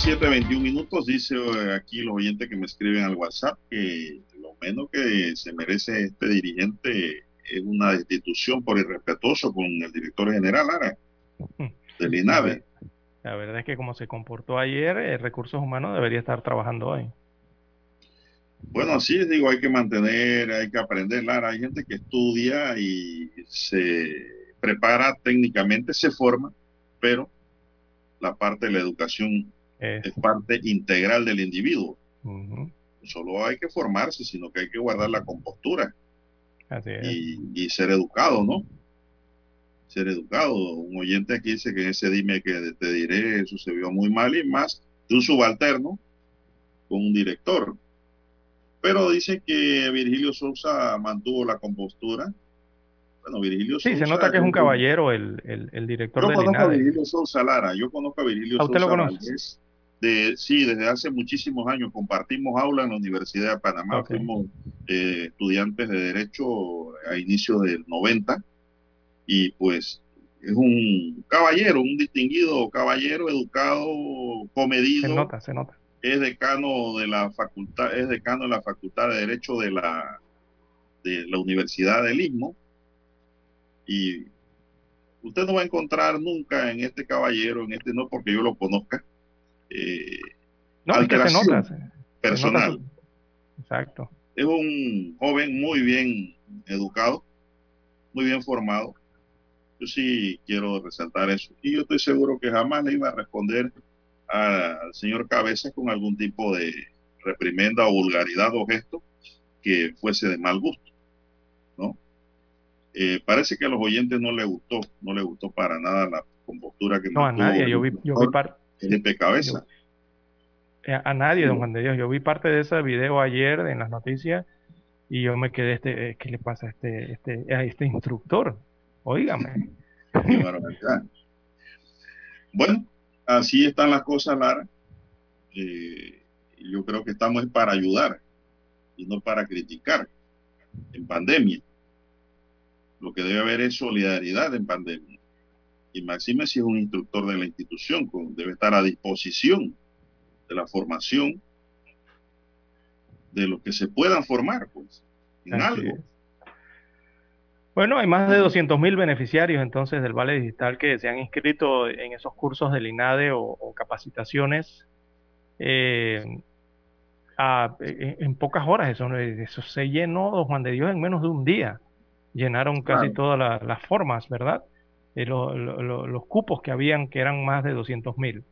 Avanzamos 7.21 minutos, dice eh, aquí los oyentes que me escriben al WhatsApp que lo menos que se merece este dirigente es una destitución por irrespetuoso con el director general Lara del INAVE. La verdad es que como se comportó ayer, eh, Recursos Humanos debería estar trabajando hoy. Bueno, así es, digo, hay que mantener, hay que aprender, Lara. Hay gente que estudia y se prepara técnicamente, se forma, pero la parte de la educación Es parte integral del individuo. solo hay que formarse, sino que hay que guardar la compostura Así es. y, y ser educado, ¿no? Ser educado. Un oyente aquí dice que ese dime que te diré, vio muy mal y más de un subalterno con un director. Pero dice que Virgilio Sousa mantuvo la compostura. Bueno, Virgilio Sí, se nota que es un caballero el, el, el director Yo conozco a. Virgilio Sousa Lara, yo conozco a Virgilio ¿A usted lo conoce? Valdés de, sí, desde hace muchísimos años compartimos aula en la Universidad de Panamá, fuimos eh, estudiantes de Derecho a inicios del 90 y pues es un caballero, un distinguido caballero, educado, comedido. Se nota, se nota. Es decano de la facultad, es decano de la Facultad de Derecho de la, de la Universidad del Istmo y usted no va a encontrar nunca en este caballero, en este no porque yo lo conozca, eh, No, es que se alteración nota. se- se nota personal. su- Exacto. es un joven muy bien educado, muy bien formado. Yo sí quiero resaltar eso. Y yo estoy seguro que jamás le iba a responder al señor Cabezas con algún tipo de reprimenda o vulgaridad o gesto que fuese de mal gusto, ¿no? Eh, parece que a los oyentes no le gustó, no le gustó para nada la compostura que No, a nadie, yo vi, yo vi. Felipe Cabeza. Eh, A nadie, don Juan de Dios. Yo vi parte de ese video ayer en las noticias y yo me quedé, este, eh, ¿qué le pasa a este, este, a este instructor? Barbaridad. Bueno, así están las cosas, Lara. Eh, yo creo que estamos para ayudar y no para criticar en pandemia. Lo que debe haber es solidaridad en pandemia. Y Maxime, si es un instructor de la institución, con- debe estar a disposición de la formación de los que se puedan formar, pues, en Así algo. es. Bueno, hay más de 200.000 beneficiarios entonces del Vale Digital que se han inscrito en esos cursos del INADE o, o capacitaciones eh, a- en, pocas horas. Eso, eso se llenó, don Juan de Dios, en menos de un día. Llenaron casi Claro. todas la- las formas, ¿verdad? Eh, lo- lo- lo- los cupos que habían, que eran más de 200.000.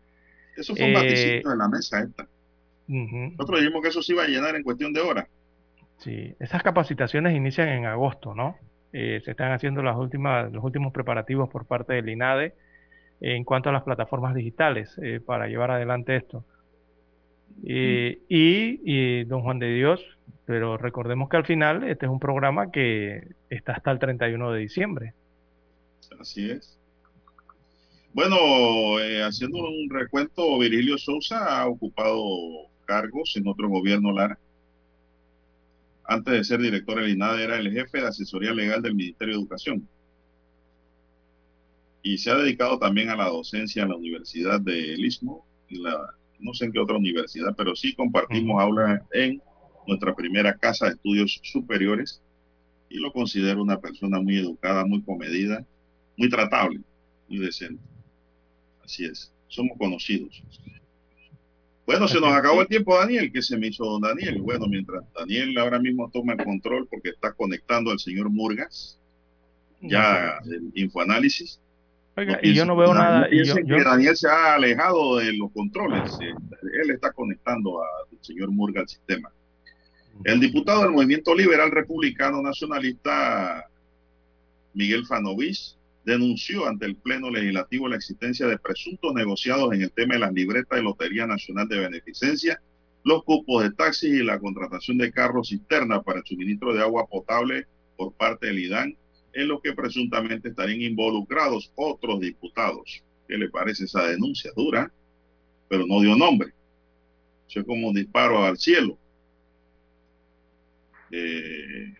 Eso fue un Eh, baticito en la mesa esta. Nosotros dijimos que eso se iba a llenar en cuestión de horas. Sí, esas capacitaciones inician en agosto, ¿no? Eh, se están haciendo las últimas, los últimos preparativos por parte del INADE en cuanto a las plataformas digitales eh, para llevar adelante esto. Eh, y, y, don Juan de Dios, pero recordemos que al final este es un programa que está hasta el 31 de diciembre. Así es. Bueno, eh, haciendo un recuento, Virgilio Sousa ha ocupado cargos en otro gobierno, Lara. Antes de ser director del INADE, era el jefe de asesoría legal del Ministerio de Educación. Y se ha dedicado también a la docencia en la Universidad del Istmo, y la, no sé en qué otra universidad, pero sí compartimos aula en nuestra primera casa de estudios superiores y lo considero una persona muy educada, muy comedida, muy tratable, muy decente. Así es, somos conocidos. Bueno, se nos acabó el tiempo, Daniel. ¿Qué se me hizo don Daniel? Bueno, mientras Daniel ahora mismo toma el control porque está conectando al señor Murgas, ya el infoanálisis. Oiga, y yo no veo nada. y yo- Piensen yo- que Daniel se ha alejado de los controles. eh, Él está conectando al señor Murga al sistema. El diputado del Movimiento Liberal Republicano Nacionalista, Miguel Fanovich, denunció ante el Pleno Legislativo la existencia de presuntos negociados en el tema de las libretas de Lotería Nacional de Beneficencia, los cupos de taxis y la contratación de carros cisterna para el suministro de agua potable por parte del IDAN, en lo que presuntamente estarían involucrados otros diputados. ¿Qué le parece esa denuncia? Dura, pero no dio nombre. Eso es como un disparo al cielo. Eh,